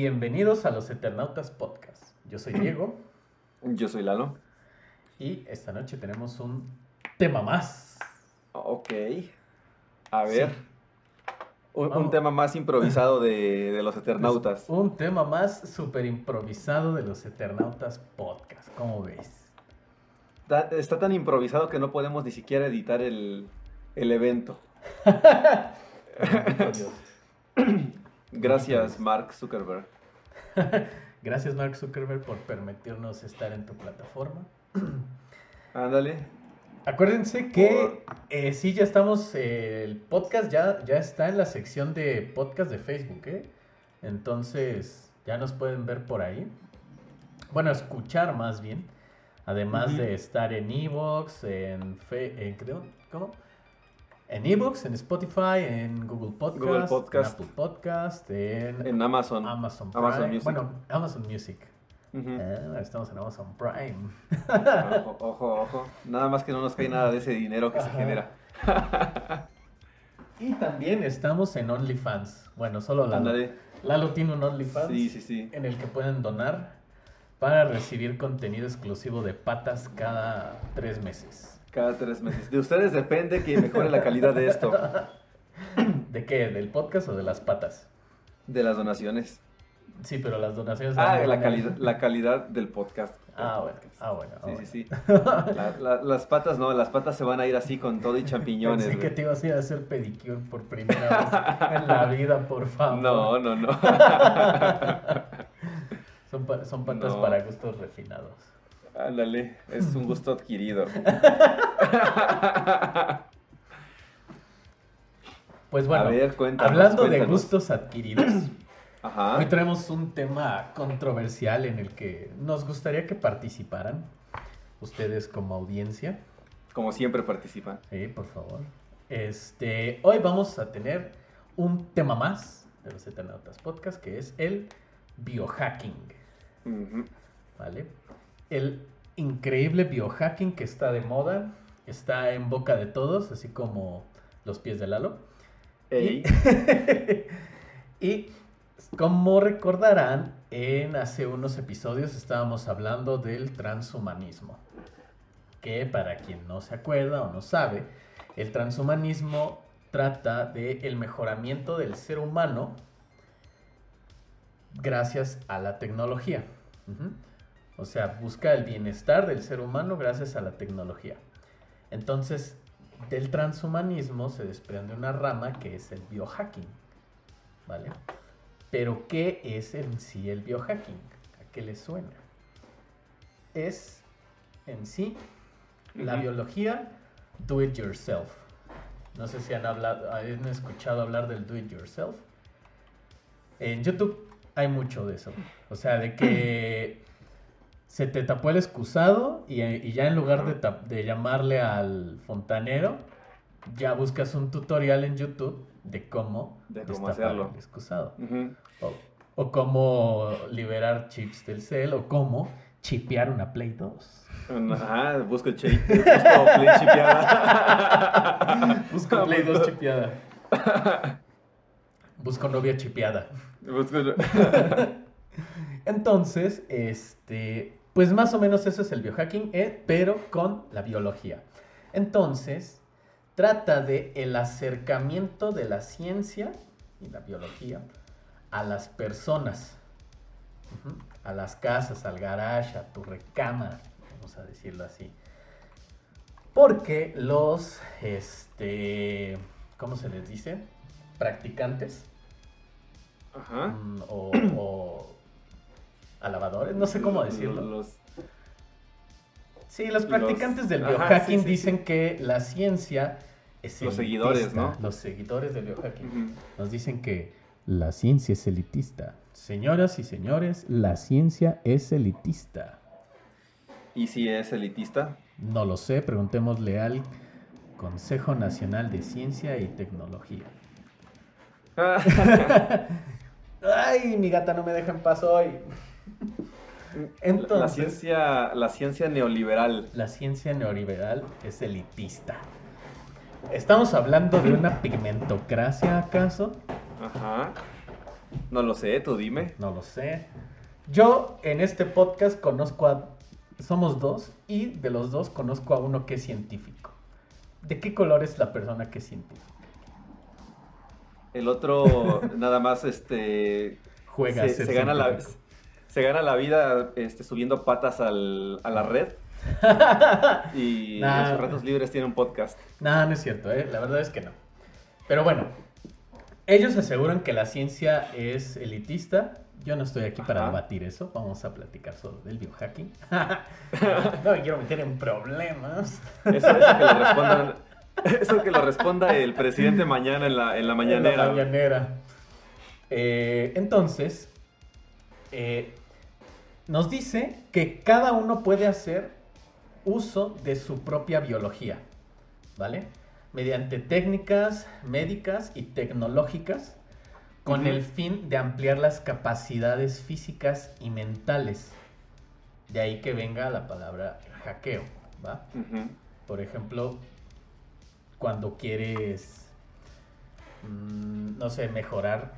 Bienvenidos a los Eternautas Podcast. Yo soy Diego Yo soy Lalo. y esta noche tenemos un tema más. Ok. A ver. Sí. Un, tema más improvisado de, de los Eternautas. Un tema más súper improvisado de los Eternautas Podcast. ¿Cómo ves? Da- Está tan improvisado que no podemos ni siquiera editar el, el evento. Gracias, Mark Zuckerberg. Gracias Mark Zuckerberg por permitirnos estar en tu plataforma. Ándale. Acuérdense que eh, sí, ya estamos, eh, el podcast ya, ya está en la sección de podcast de Facebook, ¿eh? Entonces, ya nos pueden ver por ahí. Bueno, escuchar más bien. Además de estar en Evox, en, Fe- en ¿cómo? En Evox, en Spotify, en Google Podcast, Google Podcast. en Apple Podcast, en, En Amazon. Amazon Prime. Amazon Music. Bueno, Amazon Music. Ah, estamos en Amazon Prime. Ojo, ojo, ojo. Nada más que no nos cae nada de ese dinero que se genera. Y también estamos en OnlyFans. Bueno, solo Lalo. Ándale. Lalo tiene un OnlyFans Sí, sí, sí. en el que pueden donar para recibir contenido exclusivo de patas cada tres meses. Cada tres meses. De ustedes depende que mejore la calidad de esto. ¿De qué? ¿Del podcast o de las patas? De las donaciones. Sí, pero las donaciones... Ah, la calidad, la calidad del podcast. Ah, bueno. Ah, bueno. ah, Sí, bueno. sí, sí. La- la- las patas no, las patas se van a ir así con todo y champiñones. Pensé que te ibas a ir a hacer pedicure por primera vez en la vida, por favor. No, no, no. Son, pa- son patas No. para gustos refinados. Ándale, es un gusto adquirido. Pues bueno, a ver, cuéntanos. hablando de gustos adquiridos, Ajá. hoy traemos un tema controversial en el que nos gustaría que participaran ustedes como audiencia. Como siempre participan. Sí, por favor. Este, hoy vamos a tener un tema más de los Eternautas Podcast, que es el biohacking. ¿vale? El increíble biohacking que está de moda, está en boca de todos, así como los pies de Lalo. Y como recordarán, en hace unos episodios estábamos hablando del transhumanismo. Que para quien no se acuerda o no sabe, el transhumanismo trata del mejoramiento del ser humano gracias a la tecnología. Ujú. O sea, busca el bienestar del ser humano gracias a la tecnología. Entonces, del transhumanismo se desprende una rama que es el biohacking. ¿Vale? Pero, ¿qué es en sí el biohacking? ¿A qué le suena? Es en sí la biología do it yourself. No sé si han, hablado, han escuchado hablar del do it yourself. En YouTube hay mucho de eso. O sea, de que se te tapó el excusado y, y ya en lugar de, tap- de llamarle al fontanero, ya buscas un tutorial en YouTube de cómo, De cómo destapar hacerlo. el excusado. O, o cómo liberar chips del cel o cómo chipear una Play 2. Ajá, busco el chip. Busco play chipeada. Busco Play 2 chipeada. Busco novia chipeada. Busco... Entonces, este, pues más o menos eso es el biohacking, eh, pero con la biología. Entonces, trata de el acercamiento de la ciencia y la biología a las personas, a las casas, al garage, a tu recámara, vamos a decirlo así. Porque los, este, ¿cómo se les dice? Practicantes Ajá. mm, o, o alabadores, no sé cómo decirlo. Los- Sí, los practicantes del Ajá, biohacking sí, sí, dicen que la ciencia es Los elitista. seguidores, ¿no? Los seguidores del biohacking nos dicen que la ciencia es elitista. Señoras y señores, la ciencia es elitista. ¿Y si es elitista? No lo sé, preguntémosle al Consejo Nacional de Ciencia y Tecnología. Ay, mi gata no me deja en paz hoy. Entonces, la ciencia, la ciencia neoliberal. la ciencia neoliberal es elitista. ¿Estamos hablando de una pigmentocracia acaso? Ajá. No lo sé, tú dime. No lo sé. Yo en este podcast conozco a... Somos dos y de los dos conozco a uno que es científico. ¿De qué color es la persona que es científica? El otro nada más este Juega se, se gana la. Se gana la vida este, subiendo patas al- a la red y Nah. en sus ratos libres tiene un podcast. No, no es cierto, ¿eh? la verdad es que no. Pero bueno, ellos aseguran que la ciencia es elitista. Yo no estoy aquí para Ajá. debatir eso. Vamos a platicar solo del biohacking. no me quiero meter en problemas. Eso, eso que lo respondan, eso que lo responda el presidente mañana en la, en la mañanera. En la mañanera. Eh, entonces, eh, nos dice que cada uno puede hacer uso de su propia biología, ¿vale? Mediante técnicas médicas y tecnológicas con el fin de ampliar las capacidades físicas y mentales. De ahí que venga la palabra hackeo, ¿va? Por ejemplo, cuando quieres, mm, no sé, mejorar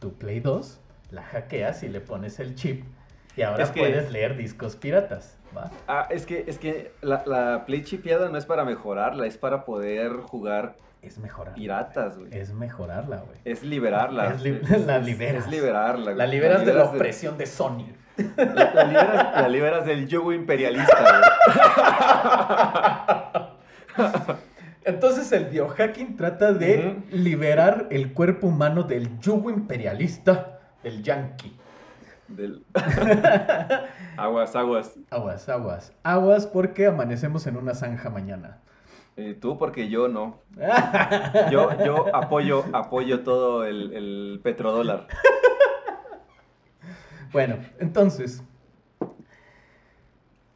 tu Play 2, la hackeas y le pones el chip y ahora Es que- puedes leer discos piratas, ¿va? Ah, es que, es que la, la Play chipeada no es para mejorarla, es para poder jugar Es mejorarla. piratas, güey. Es mejorarla, güey. Es liberarla. Es li- la liberas. Es liberarla. güey. La liberas de la opresión de Sony. La, la liberas, la liberas del yugo imperialista, güey. Entonces el biohacking trata de liberar el cuerpo humano del yugo imperialista del yankee. Del- aguas, aguas. Aguas, aguas. Aguas porque amanecemos en una zanja mañana. Eh, tú, porque yo no. Yo, yo apoyo, apoyo todo el, el petrodólar. Bueno, entonces,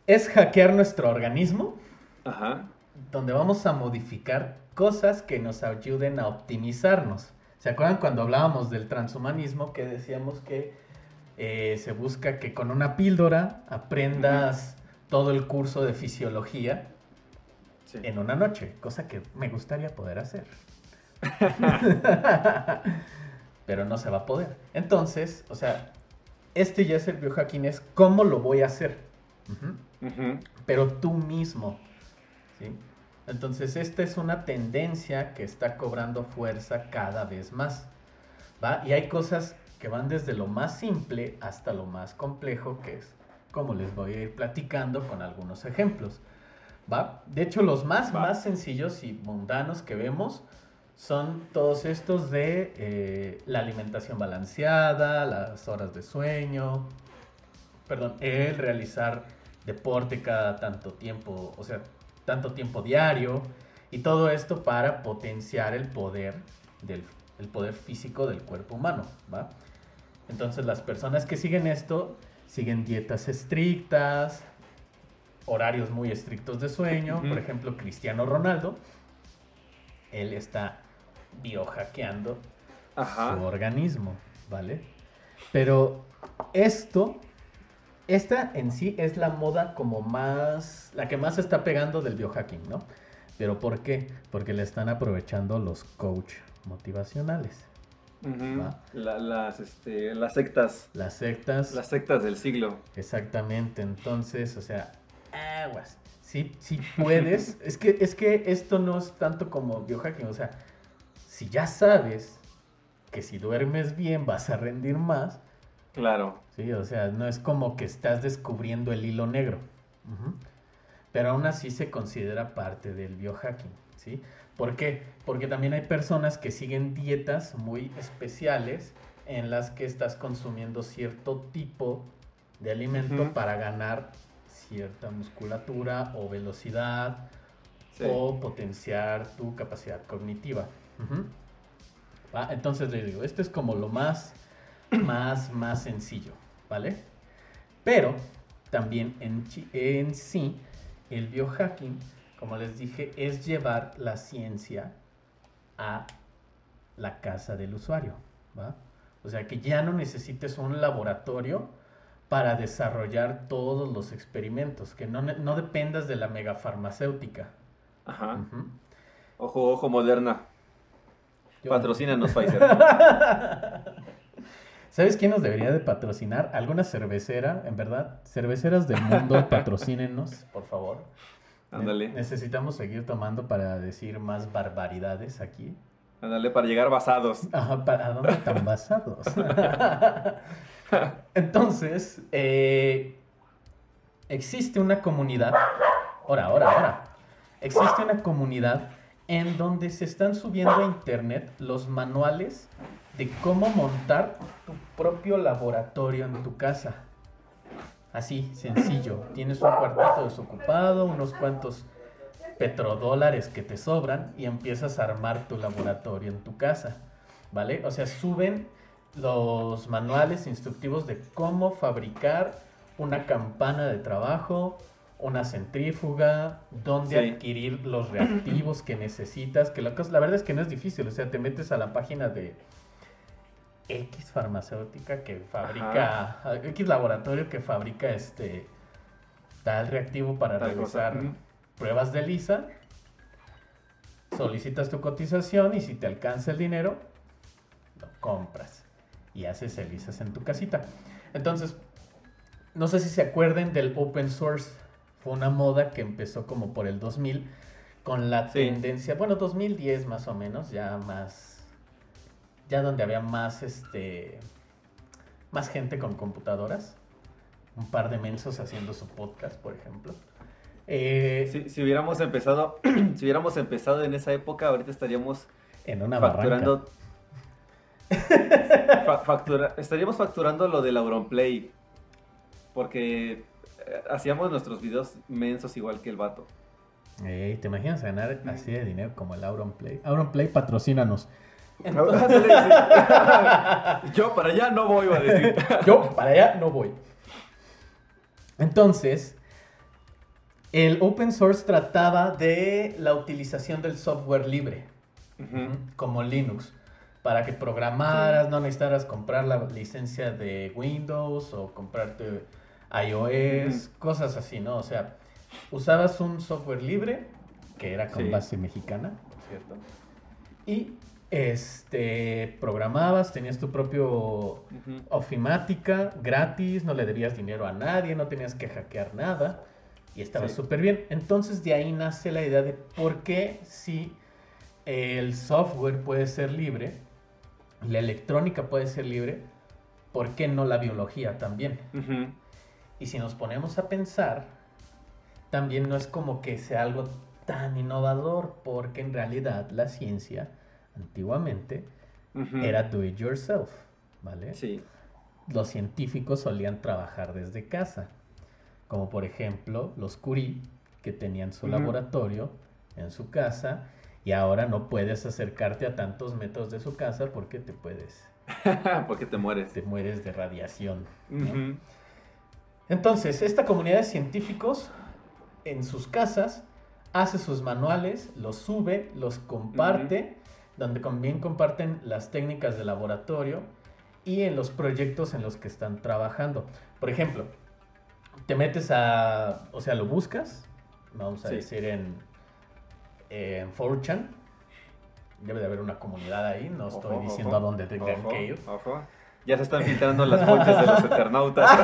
es hackear nuestro organismo, Ajá. donde vamos a modificar cosas que nos ayuden a optimizarnos. ¿Se acuerdan cuando hablábamos del transhumanismo que decíamos que eh, se busca que con una píldora aprendas todo el curso de fisiología Sí. en una noche, cosa que me gustaría poder hacer. Pero no se va a poder. Entonces, o sea, este ya es el biohacking, es cómo lo voy a hacer. Pero tú mismo. ¿sí? Entonces, esta es una tendencia que está cobrando fuerza cada vez más. ¿va? Y hay cosas que van desde lo más simple hasta lo más complejo, que es como les voy a ir platicando con algunos ejemplos. ¿va? De hecho, los más, Va. más sencillos y mundanos que vemos son todos estos de eh, la alimentación balanceada, las horas de sueño, perdón, el realizar deporte cada tanto tiempo, o sea, tanto tiempo diario, y todo esto para potenciar el poder del el poder físico del cuerpo humano, ¿va? Entonces las personas que siguen esto siguen dietas estrictas, horarios muy estrictos de sueño, por ejemplo, Cristiano Ronaldo, él está biohackeando Ajá. su organismo, ¿vale? Pero esto, esta en sí es la moda como más, la que más se está pegando del biohacking, ¿no? Pero ¿por qué? Porque le están aprovechando los coach motivacionales. La- las, este, las sectas. Las sectas, Las sectas del siglo. exactamente, entonces, o sea, aguas. Si, si puedes, es que, es que esto no es tanto como biohacking, o sea, si ya sabes que si duermes bien vas a rendir más, Claro. Sí, o sea, no es como que estás descubriendo el hilo negro. Pero aún así se considera parte del biohacking, ¿sí? ¿Por qué? Porque también hay personas que siguen dietas muy especiales en las que estás consumiendo cierto tipo de alimento para ganar cierta musculatura o velocidad Sí. o potenciar tu capacidad cognitiva. ¿Va? Entonces les digo, esto es como lo más, más, más sencillo, ¿vale? Pero también en, en sí, el biohacking, como les dije, es llevar la ciencia a la casa del usuario, ¿va? O sea, que ya no necesites un laboratorio para desarrollar todos los experimentos, que no, no dependas de la megafarmacéutica. Ajá. Ojo, ojo, Moderna. Yo- Patrocínanos, Pfizer. ¿Sabes quién nos debería de patrocinar? ¿Alguna cervecera? En verdad, cerveceras del mundo, patrocínenos, por favor. Ándale. Necesitamos seguir tomando para decir más barbaridades aquí. Ándale, para llegar basados. Ajá, ¿para dónde están basados? Entonces, eh, existe una comunidad, ahora, ahora, ahora, existe una comunidad en donde se están subiendo a internet los manuales de cómo montar tu propio laboratorio en tu casa. Así, sencillo. Tienes un cuartito desocupado, unos cuantos petrodólares que te sobran y empiezas a armar tu laboratorio en tu casa. ¿Vale? O sea, suben los manuales instructivos de cómo fabricar una campana de trabajo, una centrífuga, dónde Sí. adquirir los reactivos que necesitas, que la, cosa- la verdad es que no es difícil, o sea, te metes a la página de X farmacéutica que fabrica, X laboratorio que fabrica este tal reactivo para Tal realizar pruebas de lisa, solicitas tu cotización y si te alcanza el dinero, lo compras y haces ELISAs en tu casita. Entonces, no sé si se acuerden del open source. Fue una moda que empezó como por el 2000 con la Sí. tendencia, bueno, 2010 más o menos, ya más, ya donde había más, este, más gente con computadoras. Un par de mensos haciendo su podcast, por ejemplo. Eh, Si, si hubiéramos empezado, si hubiéramos empezado en esa época, ahorita estaríamos En una facturando. fa- factura- estaríamos facturando lo del Auronplay. Porque hacíamos nuestros videos mensos igual que el vato. Ey, ¿Te imaginas ganar así de dinero como el Auronplay? Auronplay, patrocínanos. Ándale, sí. Yo para allá no voy, a decir. Yo para allá no voy. Entonces, el open source trataba de la utilización del software libre, como Linux, para que programaras, no necesitaras comprar la licencia de Windows o comprarte iOS, cosas así, ¿no? O sea, usabas un software libre, que era con Sí. base mexicana, cierto, y este, programabas, tenías tu propio ofimática, gratis, no le debías dinero a nadie, no tenías que hackear nada y estaba Sí. súper bien. Entonces de ahí nace la idea de por qué si el software puede ser libre, la electrónica puede ser libre, ¿por qué no la biología también? Y si nos ponemos a pensar, también no es como que sea algo tan innovador, porque en realidad la ciencia antiguamente era do it yourself, ¿vale? Sí. los científicos solían trabajar desde casa, como por ejemplo los Curie, que tenían su laboratorio en su casa y ahora no puedes acercarte a tantos metros de su casa porque te puedes, Porque te mueres. te mueres de radiación. ¿no? Entonces, esta comunidad de científicos en sus casas hace sus manuales, los sube, los comparte, donde también comparten las técnicas de laboratorio y en los proyectos en los que están trabajando. Por ejemplo, te metes a, o sea, lo buscas, vamos a Sí. decir en, en 4chan, debe de haber una comunidad ahí, no estoy Ojo, diciendo ojo, a dónde tengan que ir. ojo. Ya se están filtrando las fuentes de los eternautas.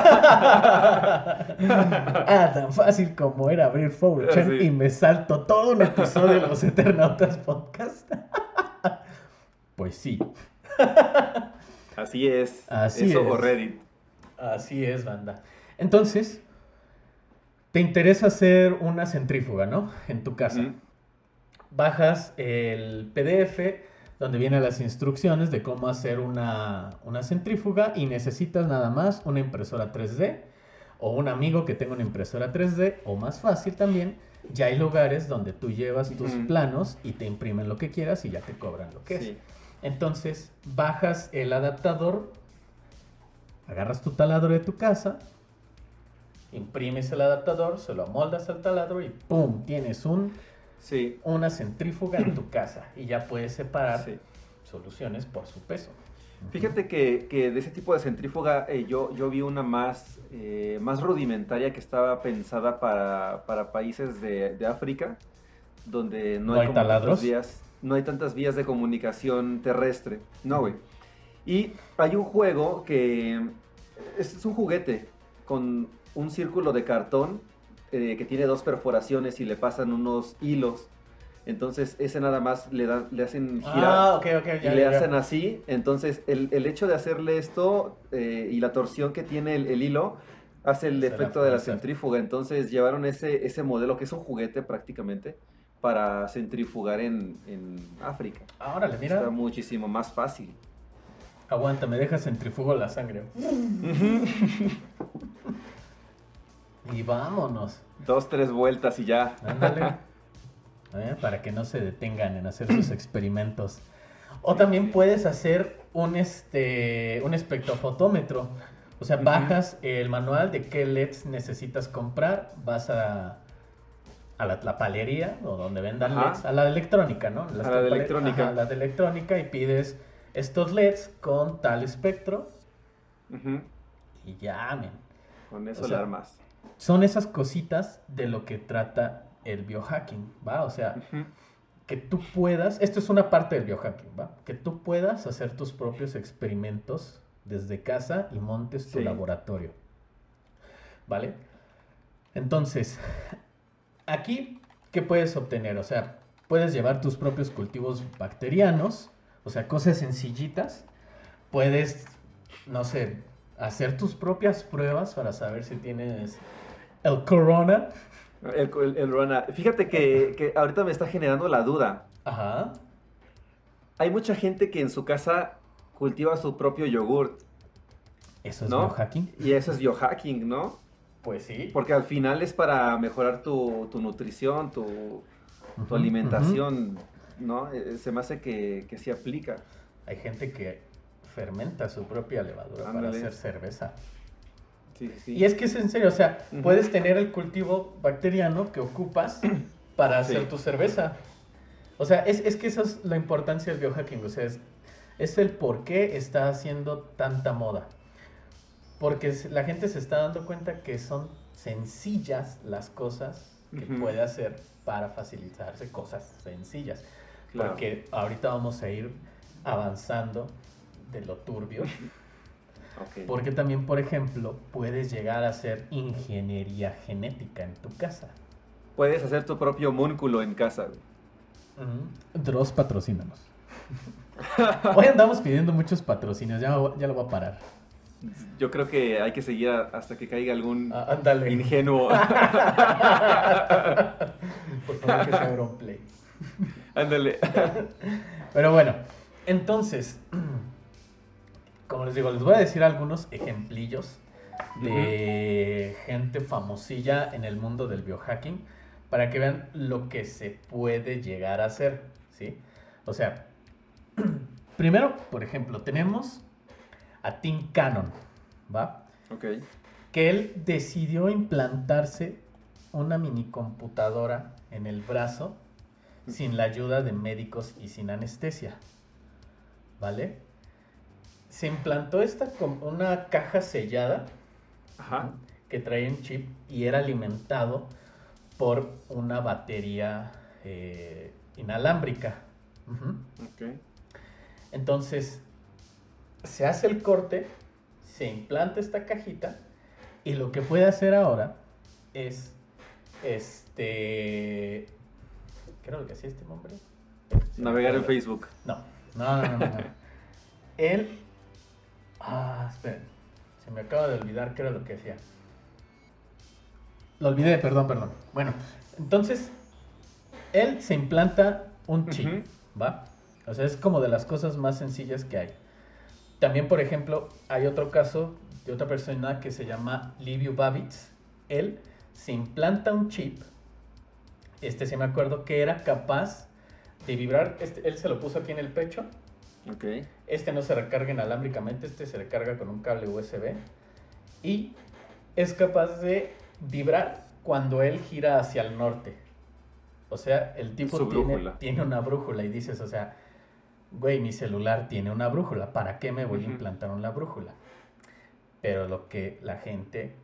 ah, tan fácil como era abrir 4chan Sí. y me salto todo un episodio de los Eternautas Podcast. pues sí, Así es. Así Eso es. o Reddit. así es, banda. Entonces, te interesa hacer una centrífuga, ¿no? En tu casa. Bajas el PDF donde vienen las instrucciones de cómo hacer una, una centrífuga y necesitas nada más una impresora 3D o un amigo que tenga una impresora 3D o más fácil también, ya hay lugares donde tú llevas tus planos y te imprimen lo que quieras y ya te cobran lo que es. Entonces, bajas el adaptador, agarras tu taladro de tu casa, imprimes el adaptador, se lo amoldas al taladro y ¡pum! Tienes un, Sí. una centrífuga en tu casa y ya puedes separar sí. soluciones por su peso. Fíjate que, que de ese tipo de centrífuga eh, yo, yo vi una más, eh, más rudimentaria que estaba pensada para, para países de, de África, donde no, ¿No hay tantas vías, no hay tantas vías de comunicación terrestre. No, güey. Y hay un juego que es, es un juguete con un círculo de cartón eh, que tiene dos perforaciones y le pasan unos hilos. Entonces ese nada más le, dan, le hacen girar Ah, ok, y ya, le ya, ya. hacen así. Entonces el, el hecho de hacerle esto eh, y la torsión que tiene el, el hilo hace el Se la efecto de la centrífuga. Entonces llevaron ese, ese modelo que es un juguete prácticamente para centrifugar en, en África. Ah, órale, mira. Está muchísimo más fácil. Aguanta, me deja centrifugo la sangre. y vámonos. Dos, tres vueltas y ya. Ándale. Eh, Para que no se detengan en hacer sus experimentos. O también puedes hacer un, este, un espectrofotómetro. O sea, bajas el manual de qué LEDs necesitas comprar, vas a, a la, la palería o donde vendan Ajá. LEDs, a la de electrónica, ¿no? Las A la de electrónica. Ajá, la de electrónica y pides estos LEDs con tal espectro y ya, men. Con eso O sea, armas. Son esas cositas de lo que trata el biohacking, ¿va? O sea, que tú puedas, esto es una parte del biohacking, ¿va? Que tú puedas hacer tus propios experimentos desde casa y montes tu Sí. laboratorio, ¿vale? Entonces, aquí, ¿qué puedes obtener? O sea, puedes llevar tus propios cultivos bacterianos, o sea, cosas sencillitas, puedes, no sé, hacer tus propias pruebas para saber si tienes el corona. El, el- el Rona. Fíjate que, que ahorita me está generando la duda. Ajá. Hay mucha gente que en su casa cultiva su propio yogurt. Eso es ¿No? biohacking. Y eso es biohacking, ¿no? Pues sí. Porque al final es para mejorar tu, tu nutrición, tu, alimentación, ¿no? Eh, Se me hace que, que sí aplica. Hay gente que fermenta su propia levadura para hacer cerveza. Sí, sí, sí. Y es que es en serio, o sea, puedes tener el cultivo bacteriano que ocupas para hacer Sí. tu cerveza. O sea, es, es que esa es la importancia del biohacking, o sea, es, es el por qué está haciendo tanta moda. Porque la gente se está dando cuenta que son sencillas las cosas que puede hacer para facilitarse cosas sencillas. Claro. Porque ahorita vamos a ir avanzando de lo turbio. Porque también, por ejemplo, puedes llegar a hacer ingeniería genética en tu casa. Puedes hacer tu propio múnculo en casa. güey. Dross, patrocínanos. Hoy andamos pidiendo muchos patrocinios, ya, ya lo voy a parar. Yo creo que hay que seguir hasta que caiga algún Ah, ingenuo. Por favor, que sea Auronplay. Ándale. Pero bueno, entonces, como les digo, les voy a decir algunos ejemplillos de gente famosilla en el mundo del biohacking para que vean lo que se puede llegar a hacer, ¿sí? O sea, primero, por ejemplo, tenemos a Tim Cannon, ¿va? Ok. que él decidió implantarse una mini computadora en el brazo sin la ayuda de médicos y sin anestesia. ¿Vale? Se implantó esta con una caja sellada Ajá. que traía un chip y era alimentado por una batería eh, inalámbrica. Entonces, se hace el corte, se implanta esta cajita y lo que puede hacer ahora es, este, ¿qué era lo que hacía este hombre? Navegar en. Facebook. No, no, no, no. no. Él, ah, esperen, se me acaba de olvidar qué era lo que hacía. Lo olvidé, perdón, perdón. Bueno, entonces, él se implanta un chip. ¿va? O sea, es como de las cosas más sencillas que hay. También, por ejemplo, hay otro caso de otra persona que se llama Liviu Babitz. Él se implanta un chip, este sí me acuerdo, que era capaz de vibrar. Este, él se lo puso aquí en el pecho. Este no se recarga inalámbricamente, este se recarga con un cable USB. Y es capaz de vibrar cuando él gira hacia el norte. O sea, el tipo tiene, tiene una brújula y dices, o sea, güey, mi celular tiene una brújula, ¿para qué me voy a implantar una brújula? Pero lo que la gente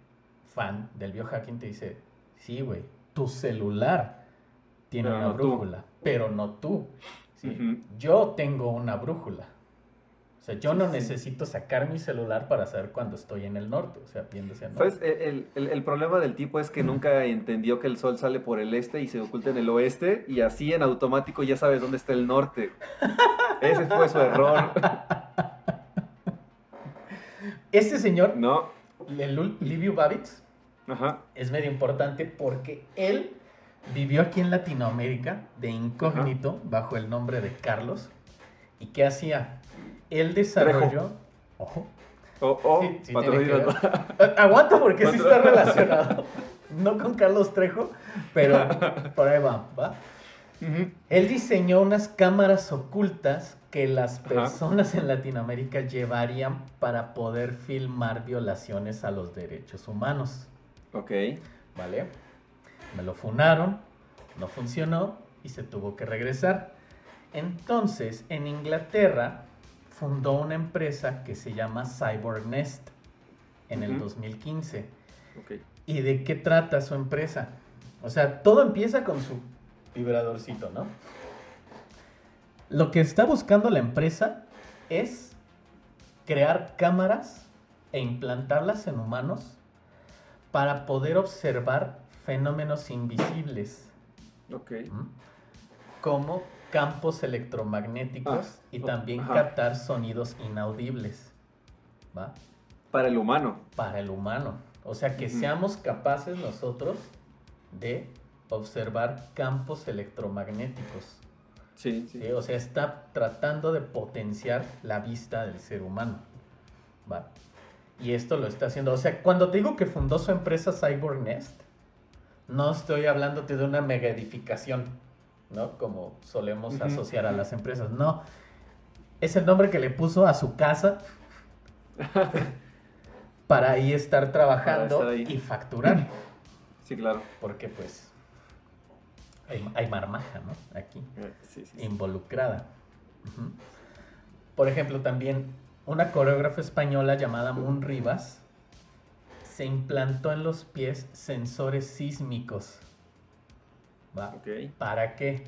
fan del biohacking te dice, sí, güey, tu celular tiene Pero una no tú. brújula, pero no tú. Yo tengo una brújula. O sea, yo no Sí, necesito sacar mi celular para saber cuándo estoy en el norte, o sea, viendo hacia el ¿Sabes? norte. El, el- el problema del tipo es que nunca entendió que el sol sale por el este y se oculta en el oeste y así en automático ya sabes dónde está el norte. Ese fue su error. Este señor, ¿No? el Livio Babitz, Ajá. es medio importante porque él vivió aquí en Latinoamérica de incógnito bajo el nombre de Carlos. ¿Y qué hacía? Él desarrolló... Ojo. Oh, oh, Sí, sí. Aguanta porque sí está relacionado. No con Carlos Trejo, pero por ahí va, ¿va? Él diseñó unas cámaras ocultas que las personas en Latinoamérica llevarían para poder filmar violaciones a los derechos humanos, Ok. ¿vale? Me lo funaron, no funcionó y se tuvo que regresar. Entonces, en Inglaterra fundó una empresa que se llama CyberNest en el Ujú. 2015. Ok. ¿Y de qué trata su empresa? O sea, todo empieza con su vibradorcito, ¿no? Lo que está buscando la empresa es crear cámaras e implantarlas en humanos para poder observar fenómenos invisibles, Ok. como campos electromagnéticos Ah, y también ajá. captar sonidos inaudibles, ¿va? Para el humano. para el humano. O sea, que seamos capaces nosotros de observar campos electromagnéticos. Sí, sí. ¿sí? O sea, está tratando de potenciar la vista del ser humano. ¿va? Y esto lo está haciendo. O sea, cuando te digo que fundó su empresa CyberNest, no estoy hablándote de una mega edificación, ¿no? Como solemos asociar a las empresas. No. Es el nombre que le puso a su casa para ahí estar trabajando estar ahí. y facturar. Sí, claro. Porque pues hay, hay marmaja, ¿no? Aquí Eh, Sí, sí, sí. involucrada. Por ejemplo, también una coreógrafa española llamada Moon Rivas se implantó en los pies sensores sísmicos. ¿Para qué?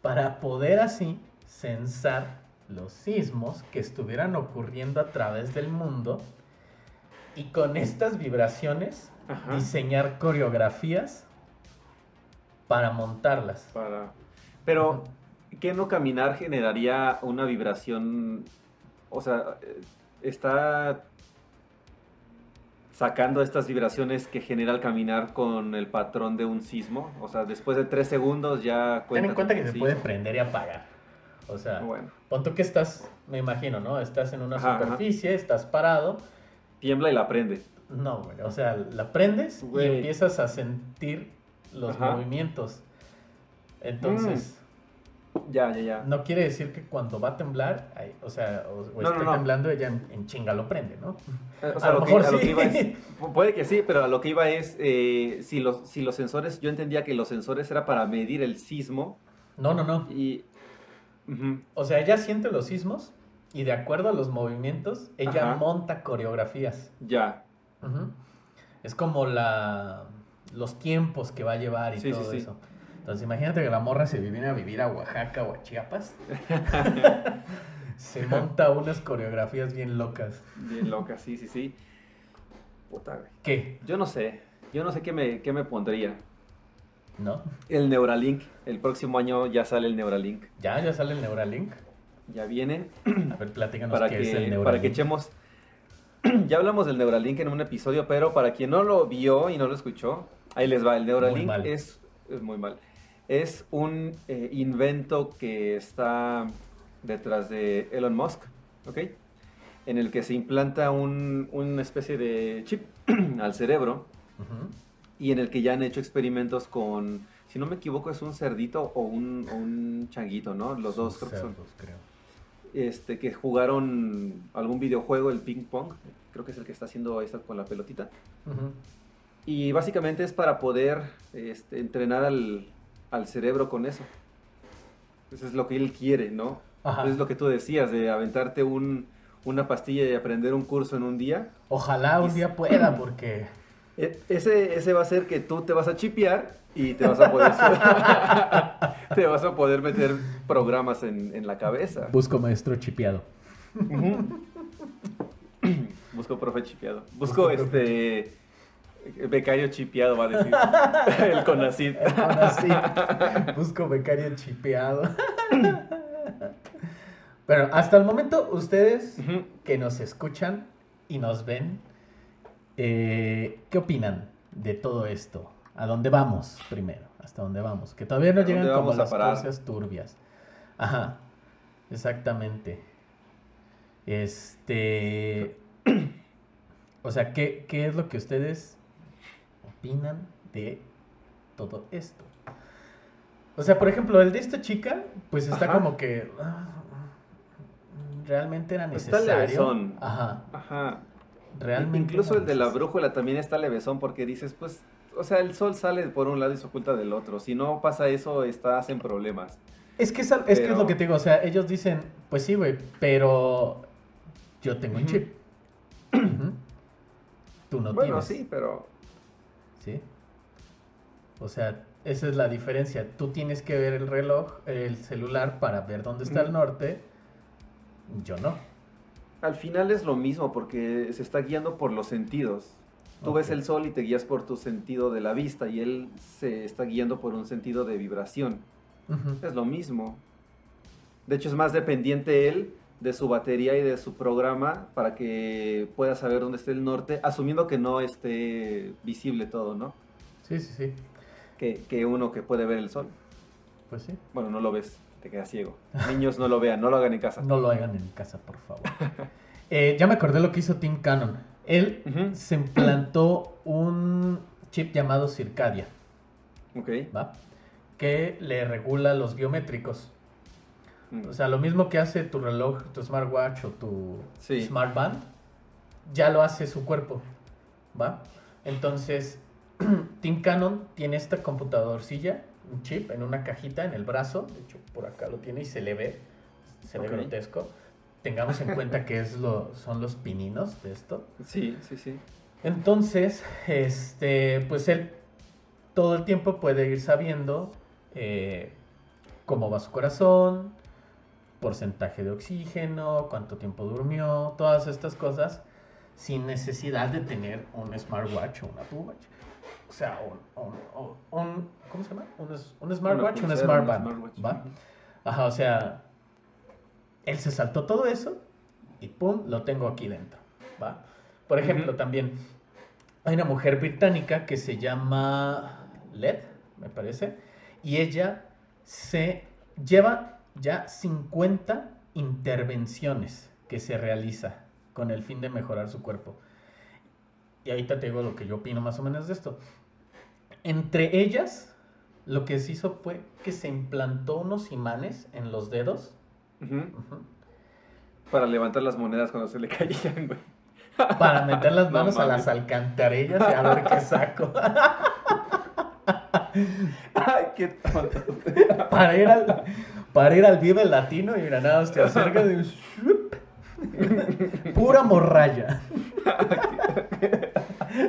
Para poder así censar los sismos que estuvieran ocurriendo a través del mundo y con estas vibraciones Ajá. diseñar coreografías para montarlas. Para... Pero, ¿qué no caminar generaría una vibración? O sea, eh, está sacando estas vibraciones que genera el caminar con el patrón de un sismo. O sea, después de tres segundos ya Ten en cuenta que se puede prender y apagar. O sea, Bueno, pon tú que estás, me imagino, ¿no? Estás en una Ajá, ajá. superficie, estás parado. tiembla y la prende. No, güey. O sea, la prendes Güey. y empiezas a sentir los Ajá. movimientos. Entonces, Ya, ya, ya. no quiere decir que cuando va a temblar, ay, o sea, o, o No, esté no, no. temblando, ella en, en chinga lo prende, ¿no? Eh, O A sea, lo lo que, mejor a lo sí. que iba es, pu- puede que sí, pero a lo que iba es, eh, si, los, si los sensores, yo entendía que los sensores era para medir el sismo No, no, no. y... O sea, ella siente los sismos y de acuerdo a los movimientos, ella Ajá. monta coreografías. Ya. Es como la los tiempos que va a llevar y Sí, todo sí. eso. Entonces imagínate que la morra se viene a vivir a Oaxaca o a Chiapas. se monta unas coreografías bien locas. bien loca, sí, sí, sí. Puta, güey. ¿Qué? Yo no sé, yo no sé qué me, qué me pondría. ¿No? El Neuralink, el próximo año ya sale el Neuralink. Ya, ya sale el Neuralink. Ya viene A ver, platícanos para qué es el Neuralink. para que echemos... ya hablamos del Neuralink en un episodio, pero para quien no lo vio y no lo escuchó, ahí les va. El Neuralink mal. es, es muy mal. Es un eh, invento que está detrás de Elon Musk, ¿ok? En el que se implanta un- una especie de chip al cerebro y en el que ya han hecho experimentos con, si no me equivoco, es un cerdito o un, o un changuito, ¿no? Los dos creo que son. creo. Este, que jugaron algún videojuego, el ping pong, creo que es el que está haciendo esta con la pelotita. Y básicamente es para poder este, entrenar al, al cerebro con eso. Eso es lo que él quiere, ¿no? Ajá. Es lo que tú decías, de aventarte un, una pastilla y aprender un curso en un día. Ojalá un día pueda, porque E- Ese, ese va a ser que tú te vas a chipear y te vas a poder, te vas a poder meter programas en, en la cabeza. busco maestro chipeado. Busco profe chipeado. Busco, este becario chipeado, va a decir. El Conacid. El Conacid. Busco becario chipeado. Pero hasta el momento, ustedes que nos escuchan y nos ven, eh, ¿qué opinan de todo esto? ¿A dónde vamos primero? ¿Hasta dónde vamos? Que todavía no ¿A llegan como a las parar? cosas turbias. Ajá, exactamente. Este... O sea, ¿qué, qué es lo que ustedes opinan de todo esto? O sea, por ejemplo, el de esta chica, pues está Ajá. como que... ah, realmente era Está necesario. levesón. Ajá, Ajá. realmente. Incluso el de la brújula también está levesón porque dices, pues, o sea, el sol sale por un lado y se oculta del otro. Si no pasa eso, estás en problemas. Es que es, es que es Pero- lo que te digo, o sea, ellos dicen, pues sí, güey, pero yo tengo un chip. Tú no bueno, tienes. sí, pero ¿Sí? O sea, esa es la diferencia. Tú tienes que ver el reloj, el celular para ver dónde está el Ujú. norte. Yo no. al final es lo mismo porque se está guiando por los sentidos. Tú ves el sol y te guías por tu sentido de la vista y él se está guiando por un sentido de vibración. Es lo mismo. De hecho, es más dependiente él de su batería y de su programa para que pueda saber dónde esté el norte, asumiendo que no esté visible todo, ¿no? Sí, sí, sí. Que, que uno que puede ver el sol. Pues sí. Bueno, no lo ves, te quedas ciego. Niños, no lo vean, no lo hagan en casa. No lo hagan en casa, por favor. Eh, ya me acordé lo que hizo Tim Cannon. Él se implantó un chip llamado Circadia, Ok. ¿va? Que le regula los biométricos. Mm. O sea, lo mismo que hace tu reloj, tu smartwatch o tu Sí. smartband, ya lo hace su cuerpo, ¿va? Entonces, Tim Cannon tiene esta computadorcilla, un chip en una cajita en el brazo, de hecho por acá lo tiene y se le ve, se ve Ok. grotesco. Tengamos en cuenta que es lo, son los pininos de esto. Sí, sí, sí. Entonces, este, pues él todo el tiempo puede ir sabiendo eh, cómo va su corazón, porcentaje de oxígeno, cuánto tiempo durmió, todas estas cosas, sin necesidad de tener un smartwatch o una Apple Watch. O sea, un, un- un- ¿cómo se llama? Un, un smartwatch, un smartband, smartwatch. ¿va? Ajá, o sea, él se saltó todo eso y pum, lo tengo aquí dentro, ¿va? Por ejemplo, Ujú. también hay una mujer británica que se llama Led, me parece, y ella se lleva ya 50 intervenciones que se realiza con el fin de mejorar su cuerpo. Y ahorita te digo lo que yo opino más o menos de esto. Entre ellas, lo que se hizo fue que se implantó unos imanes en los dedos. Para levantar las monedas cuando se le caían, güey. Para meter las No manos a las alcantarillas y a ver qué saco. Ay, qué tonto. para ir al, para ir al Vive Latino y mira, nada, más te acercas y pura morralla.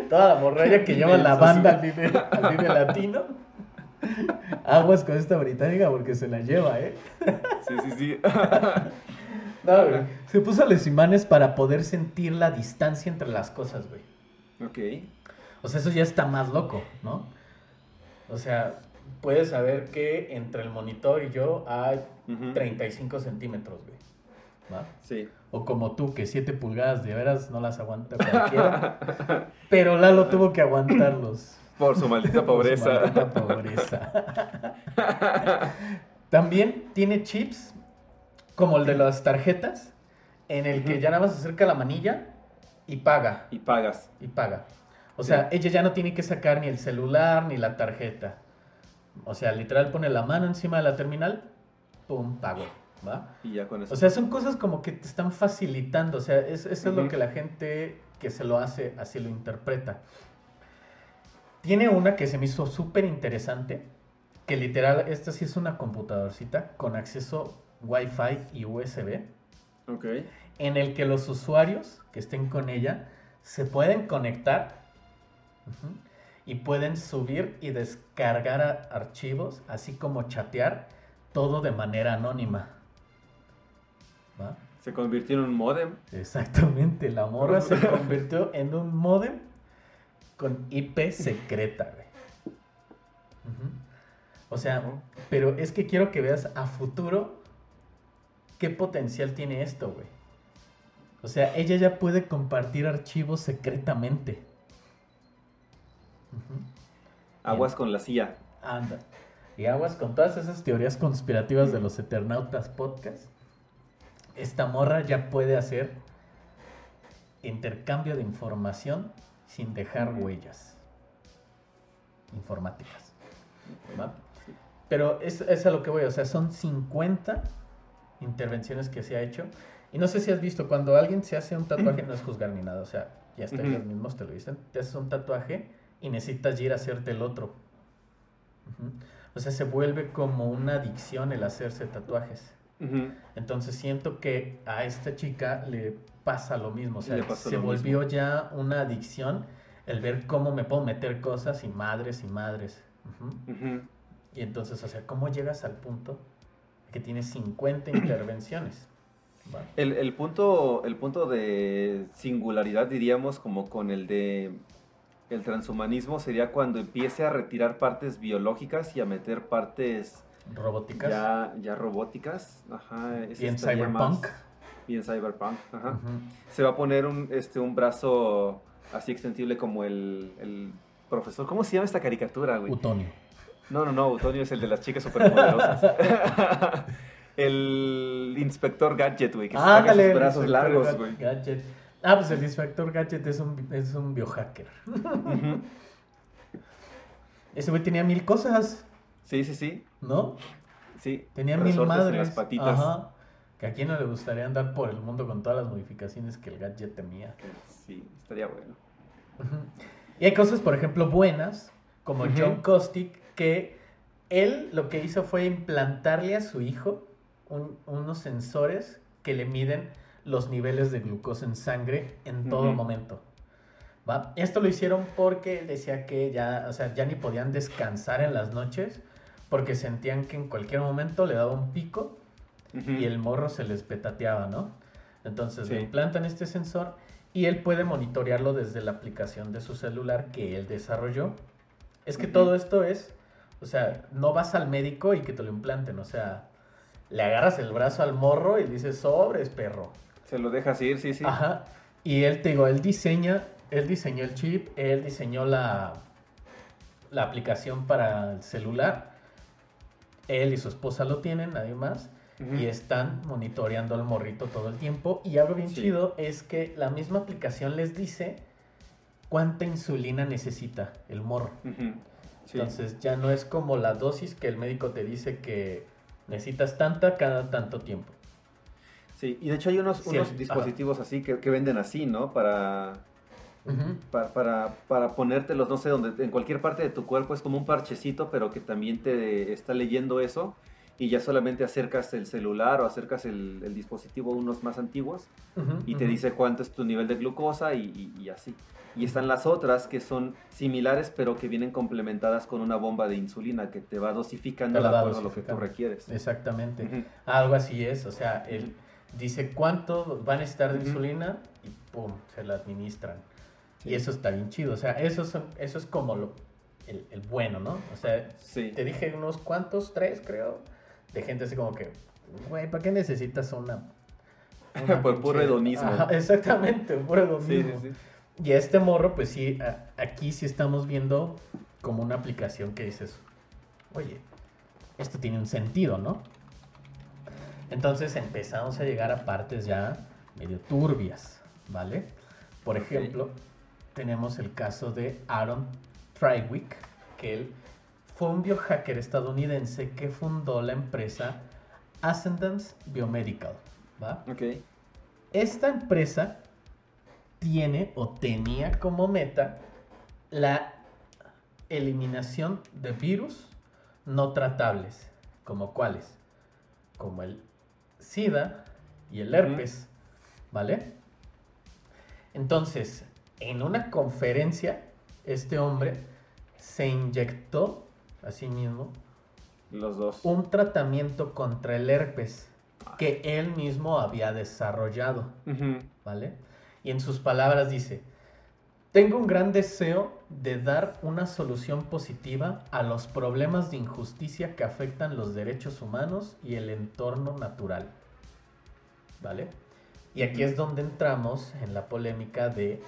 Toda la morralla que lleva la banda sí. al Vive, al Vive Latino. Aguas con esta británica porque se la lleva, ¿eh? Sí, sí, sí. No, güey. Se puso los imanes para poder sentir la distancia entre las cosas, güey. ok. O sea, eso ya está más loco, ¿no? O sea, puedes saber que entre el monitor y yo hay Ujú. 35 centímetros, güey. ¿Va? Sí. O como tú, que 7 pulgadas de veras no las aguanta cualquiera. pero Lalo tuvo que aguantarlos. Por su maldita Por su pobreza. maldita pobreza. También tiene chips como el de las tarjetas, en el que ya nada más acerca la manilla y paga. y pagas. y paga. O sea, ella ya no tiene que sacar ni el celular ni la tarjeta. O sea, literal pone la mano encima de la terminal, pum, pago, ¿va? Y ya con eso. O sea, son cosas como que te están facilitando. O sea, es- eso es lo que la gente que se lo hace así lo interpreta. Tiene una que se me hizo súper interesante, que literal, esta sí es una computadorcita con acceso Wi-Fi y USB ok. en el que los usuarios que estén con ella se pueden conectar ujú, y pueden subir y descargar archivos, así como chatear, todo de manera anónima. ¿Va? Se convirtió en un modem. Exactamente, la morra se convirtió en un modem con IP secreta, güey. O sea, pero es que quiero que veas a futuro qué potencial tiene esto, güey. O sea, ella ya puede compartir archivos secretamente. Ujú. Aguas con la CIA. Anda. Y aguas con todas esas teorías conspirativas de los Eternautas Podcast. Esta morra ya puede hacer intercambio de información sin dejar huellas informáticas. ¿va? Pero es, es a lo que voy, o sea, son 50 intervenciones que se ha hecho. Y no sé si has visto, cuando alguien se hace un tatuaje, no es juzgar ni nada, o sea, ya está, ellos mismos te lo dicen, te haces un tatuaje y necesitas ir a hacerte el otro. O sea, se vuelve como una adicción el hacerse tatuajes. Entonces siento que a esta chica le pasa lo mismo, o sea, se volvió ya una adicción el ver cómo me puedo meter cosas y madres y madres. Y entonces, o sea, ¿cómo llegas al punto que tienes 50 intervenciones? El, el punto, el punto de singularidad, diríamos, como con el de el transhumanismo, sería cuando empiece a retirar partes biológicas y a meter partes Robóticas. ya, ya robóticas. Ajá, Bien cyberpunk. Bien cyberpunk. Ajá. Se va a poner un, este, un brazo así extensible como el, el profesor. ¿Cómo se llama esta caricatura, güey? Utonio. No, no, no, Utonio es el de las chicas superpoderosas. el inspector Gadget, güey, que se saca Ándale, sus brazos largos, güey. Gadget. Ah, pues el inspector Gadget es un, es un biohacker. Ese güey tenía mil cosas, Sí, sí, sí. ¿no? Sí. Tenía mil madres. en las patitas. Ajá. Que a quién no le gustaría andar por el mundo con todas las modificaciones que el gadget tenía. Sí, estaría bueno. Y hay cosas, por ejemplo, buenas, como. John Kostick, que él lo que hizo fue implantarle a su hijo un- unos sensores que le miden los niveles de glucosa en sangre en todo momento. ¿va? Esto lo hicieron porque él decía que ya, o sea, ya ni podían descansar en las noches porque sentían que en cualquier momento le daba un pico y el morro se les petateaba, ¿no? Entonces le Sí. implantan este sensor y él puede monitorearlo desde la aplicación de su celular que él desarrolló. Es que todo esto es, o sea, no vas al médico y que te lo implanten, o sea, le agarras el brazo al morro y dices, sobres, perro. Se lo dejas ir, sí, sí. Ajá. Y él, te digo, él diseña, él diseñó el chip, él diseñó la, la aplicación para el celular. Él y su esposa lo tienen, nadie más. Y están monitoreando al morrito todo el tiempo. Y algo bien Sí. chido es que la misma aplicación les dice cuánta insulina necesita el morro. Sí. Entonces ya no es como la dosis que el médico te dice que necesitas tanta cada tanto tiempo. Sí, y de hecho hay unos, Sí, unos ajá. dispositivos así que, que venden así, ¿no? Para, Ujú. para, para, para ponértelos, no sé, donde, en cualquier parte de tu cuerpo es como un parchecito, pero que también te está leyendo eso y ya solamente acercas el celular o acercas el, el dispositivo a unos más antiguos Ujú, y te ujú. dice cuánto es tu nivel de glucosa y, y- y así. Y están las otras que son similares, pero que vienen complementadas con una bomba de insulina que te va dosificando de acuerdo a lo que tú requieres. Exactamente. Ujú. Algo así es, o sea, él dice cuánto van a necesitar de insulina y pum, se la administran. Sí. Y eso está bien chido, o sea, eso, son- eso es como lo, el, el bueno, ¿no? O sea, Sí. te dije unos cuantos, tres creo, de gente así como que, güey, ¿para qué necesitas una? una Por puro pinche-" hedonismo. Ajá, exactamente, puro hedonismo. sí, sí. Y este morro, pues sí, a- aquí sí estamos viendo como una aplicación que dices, oye, esto tiene un sentido, ¿no? Entonces empezamos a llegar a partes ya medio turbias, ¿vale? Por ejemplo, tenemos el caso de Aaron Triwick, que él fue un biohacker estadounidense que fundó la empresa Ascendance Biomedical, ¿va? Ok. Esta empresa tiene o tenía como meta la eliminación de virus no tratables, como cuáles, como el SIDA y el herpes, ¿vale? Entonces, en una conferencia, este hombre se inyectó a sí mismo Los dos. un tratamiento contra el herpes que él mismo había desarrollado. ¿vale? Y en sus palabras dice, tengo un gran deseo de dar una solución positiva a los problemas de injusticia que afectan los derechos humanos y el entorno natural, ¿vale? Y aquí es donde entramos en la polémica de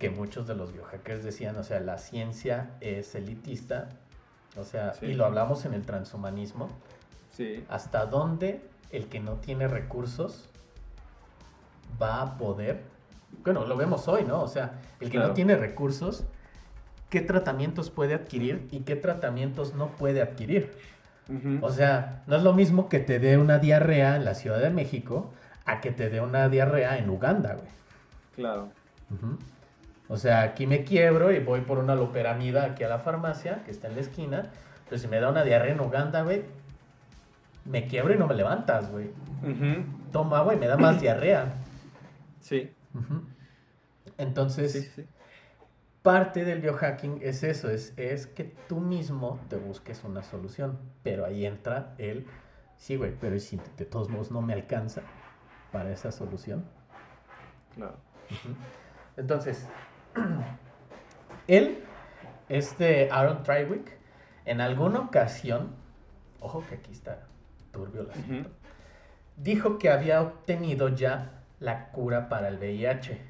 que muchos de los biohackers decían, o sea, la ciencia es elitista, o sea, Sí. y lo hablamos en el transhumanismo, Sí. hasta dónde el que no tiene recursos va a poder, bueno, lo vemos hoy, ¿no? O sea, el que Claro. no tiene recursos, ¿qué tratamientos puede adquirir y qué tratamientos no puede adquirir? O sea, no es lo mismo que te dé una diarrea en la Ciudad de México a que te dé una diarrea en Uganda, güey. Claro. O sea, aquí me quiebro y voy por una loperamida aquí a la farmacia, que está en la esquina. Pero si me da una diarrea en Uganda, güey, me quiebro y no me levantas, güey. Ujú. Tomo agua y me da más diarrea. Sí. Entonces, Sí, sí. Parte del biohacking es eso, es, es que tú mismo te busques una solución. Pero ahí entra el, sí, güey, pero ¿y si de todos modos no me alcanza para esa solución? Ujú. Entonces, él, este Aaron Triwick, en alguna ocasión, ojo que aquí está turbio el asunto, Ujú. dijo que había obtenido ya la cura para el VIH,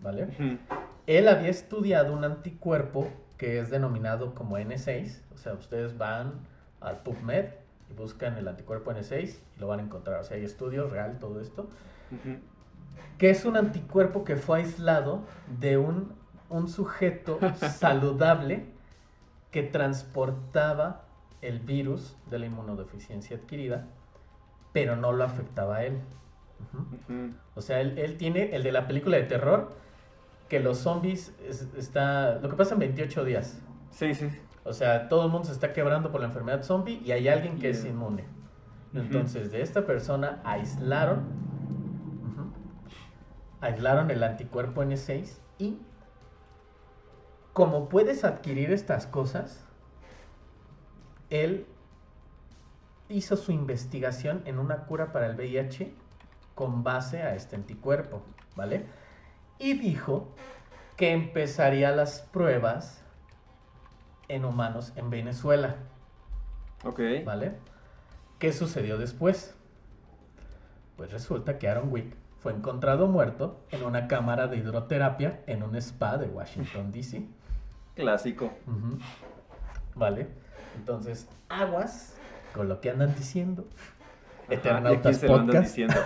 ¿vale? Ujú. Él había estudiado un anticuerpo que es denominado como N6, o sea, ustedes van al PubMed y buscan el anticuerpo N6 y lo van a encontrar, o sea, hay estudios real, todo esto. Que es un anticuerpo que fue aislado de un, un sujeto saludable que transportaba el virus de la inmunodeficiencia adquirida, pero no lo afectaba a él. O sea, él, él tiene el de la película de terror, que los zombies es- está... Lo que pasa en 28 días. Sí, sí. O sea, todo el mundo se está quebrando por la enfermedad zombie y hay alguien que es inmune. Entonces, de esta persona aislaron, aislaron el anticuerpo N6 y como puedes adquirir estas cosas, él hizo su investigación en una cura para el VIH con base a este anticuerpo, ¿vale? Y dijo que empezaría las pruebas en humanos en Venezuela. Ok. ¿Vale? ¿Qué sucedió después? Pues resulta que Aaron Wick fue encontrado muerto en una cámara de hidroterapia en un spa de Washington, D.C. Clásico. ¿Vale? Entonces, aguas con lo que andan diciendo. Ajá, ¿y a Eternautas se lo andan Podcast. diciendo?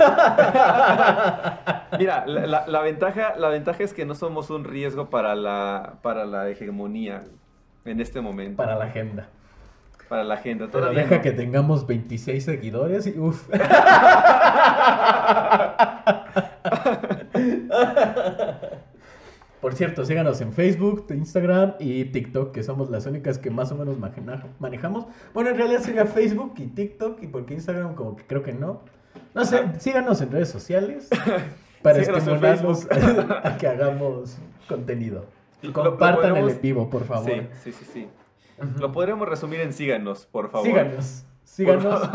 Mira, la, la- la ventaja, la ventaja es que no somos un riesgo para la, para la hegemonía en este momento. Para la agenda. Para la agenda. Pero deja no. que tengamos 26 seguidores y uff. Por cierto, síganos en Facebook, Instagram y TikTok, que somos las únicas que más o menos maneja- manejamos. Bueno, en realidad sería Facebook y TikTok, y porque Instagram como que creo que no. No sé, síganos en redes sociales para estimularnos a que hagamos contenido. Lo- lo Compartan el en vivo, por favor. Sí, sí, sí, sí. Lo podremos resumir en síganos, por favor. Síganos. Síganos.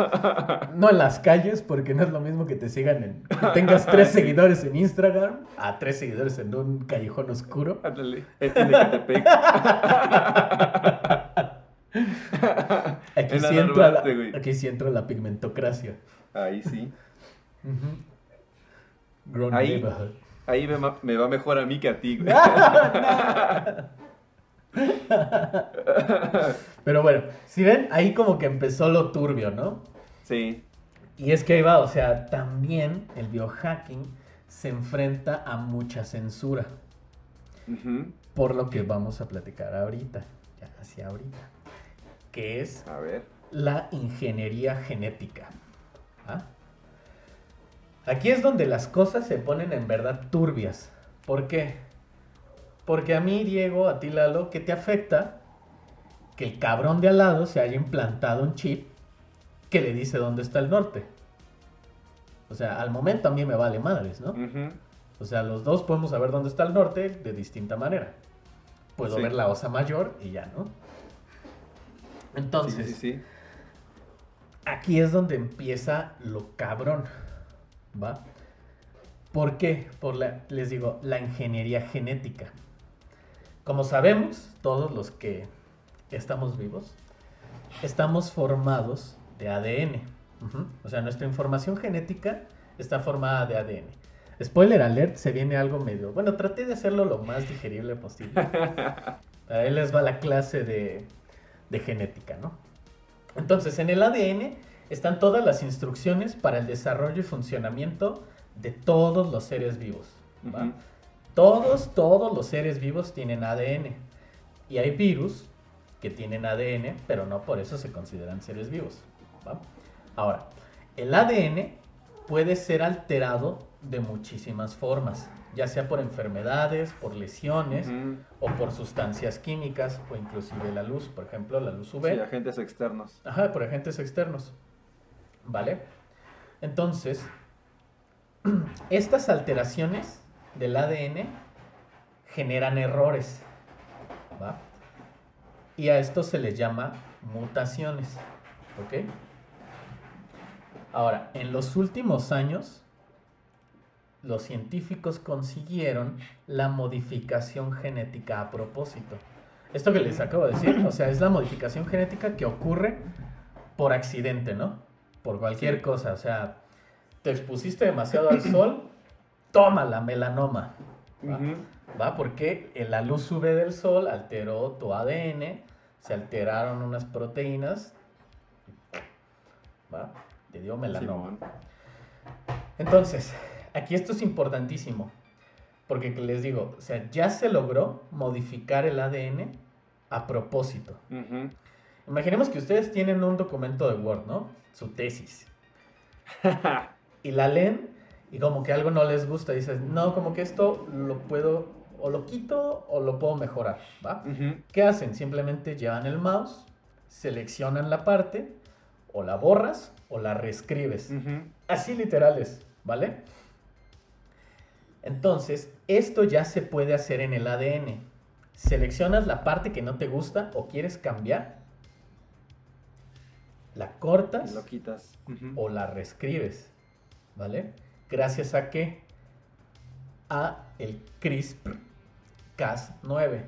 No en las calles, porque no es lo mismo que te sigan en. que tengas tres seguidores en Instagram a tres seguidores en un callejón oscuro. Ándale, en Ecatepec. Aquí En sí, entra la, güey. aquí sí entra la pigmentocracia. Ahí sí. Ujú. Grown Ahí- me, me va mejor a mí que a ti, güey. Pero bueno, si ven, ahí como que empezó lo turbio, ¿no? Sí. Y es que ahí va, o sea, también el biohacking se enfrenta a mucha censura. Por lo que vamos a platicar ahorita, ya hacia ahorita, que es A ver. la ingeniería genética. ¿Ah? Aquí es donde las cosas se ponen en verdad turbias. ¿Por qué? Porque a mí, Diego, a ti, Lalo, ¿qué te afecta que el cabrón de al lado se haya implantado un chip que le dice dónde está el norte? O sea, al momento a mí me vale madres, ¿no? O sea, los dos podemos saber dónde está el norte de distinta manera. Puedo Sí. ver la osa mayor y ya, ¿no? Entonces, sí, sí. aquí es donde empieza lo cabrón, ¿va? ¿Por qué? Por la, les digo, la ingeniería genética. Como sabemos, todos los que estamos vivos, estamos formados de ADN. O sea, nuestra información genética está formada de ADN. Spoiler alert, se viene algo medio... Bueno, traté de hacerlo lo más digerible posible. Ahí les va la clase de, de genética, ¿no? Entonces, en el ADN están todas las instrucciones para el desarrollo y funcionamiento de todos los seres vivos. ¿va? Todos, todos los seres vivos tienen ADN. Y hay virus que tienen ADN, pero no por eso se consideran seres vivos. ¿va? Ahora, el ADN puede ser alterado de muchísimas formas, ya sea por enfermedades, por lesiones o por sustancias químicas o inclusive la luz, por ejemplo, la luz UV. Sí, agentes externos. Ajá, por agentes externos. ¿Vale? Entonces, estas alteraciones del ADN generan errores. ¿Va? Y a esto se les llama mutaciones. ¿Ok? Ahora, en los últimos años, los científicos consiguieron la modificación genética a propósito. Esto que les acabo de decir, o sea, es la modificación genética que ocurre por accidente, ¿no? Por cualquier cosa, o sea, te expusiste demasiado al sol, toma la melanoma, ¿va? Ujú. ¿va? Porque en la luz UV del sol alteró tu ADN, se alteraron unas proteínas, ¿va? Te dio melanoma. Entonces, aquí esto es importantísimo, porque les digo, o sea, ya se logró modificar el ADN a propósito. Imaginemos que ustedes tienen un documento de Word, ¿no? Su tesis. Y la leen y como que algo no les gusta, dicen, no, como que esto lo puedo, o lo quito o lo puedo mejorar, ¿va? ¿Qué hacen? Simplemente llevan el mouse, seleccionan la parte, o la borras o la reescribes. Ujú. Así literales, ¿vale? Entonces, esto ya se puede hacer en el ADN. Seleccionas la parte que no te gusta o quieres cambiar, la cortas lo quitas. O la reescribes, ¿vale? Gracias a qué? A el CRISPR-Cas9.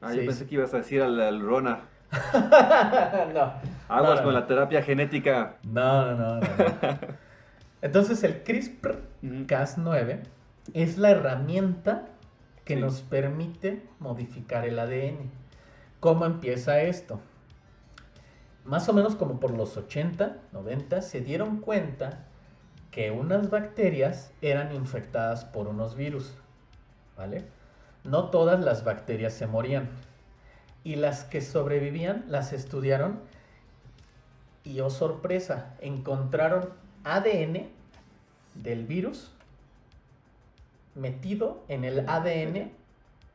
Ah, Sí, yo pensé que ibas a decir al, al Rona. no. Aguas No, no, con la terapia genética. No, no, no. Entonces el CRISPR Ujú. Cas9 es la herramienta que Sí. nos permite modificar el ADN. ¿Cómo empieza esto? Más o menos como por los 80, 90, se dieron cuenta que unas bacterias eran infectadas por unos virus, ¿vale? No todas las bacterias se morían. Y las que sobrevivían las estudiaron y, oh sorpresa, encontraron ADN del virus metido en el ADN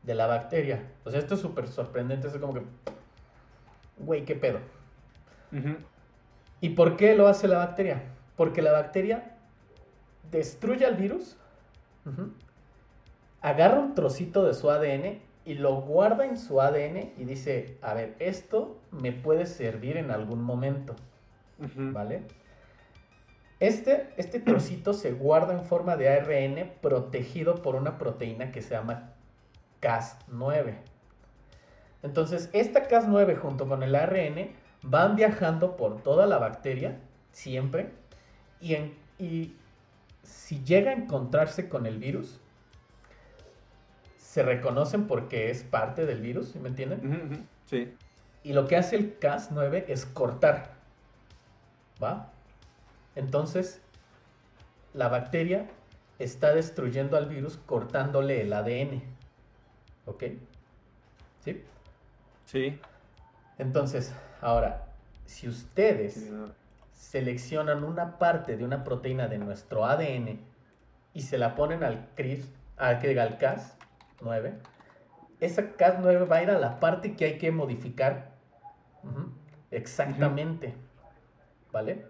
de la bacteria. O sea, esto es súper sorprendente. Es como que, güey, ¿qué pedo? ¿Y por qué lo hace la bacteria? Porque la bacteria destruye al virus, agarra un trocito de su ADN y lo guarda en su ADN y dice, a ver, esto me puede servir en algún momento. ¿Vale? Este, este trocito se guarda en forma de ARN protegido por una proteína que se llama Cas9. Entonces, esta Cas9 junto con el ARN van viajando por toda la bacteria, siempre, y, en- y si llega a encontrarse con el virus, se reconocen porque es parte del virus, ¿sí ¿me entienden? Sí. Y lo que hace el Cas9 es cortar. ¿Va? Entonces, la bacteria está destruyendo al virus cortándole el ADN. ¿Ok? ¿Sí? Sí. Entonces, ahora, si ustedes Sí, no. Seleccionan una parte de una proteína de nuestro ADN y se la ponen al CRIS, al, al Cas9, esa Cas9 va a ir a la parte que hay que modificar exactamente. ¿Vale?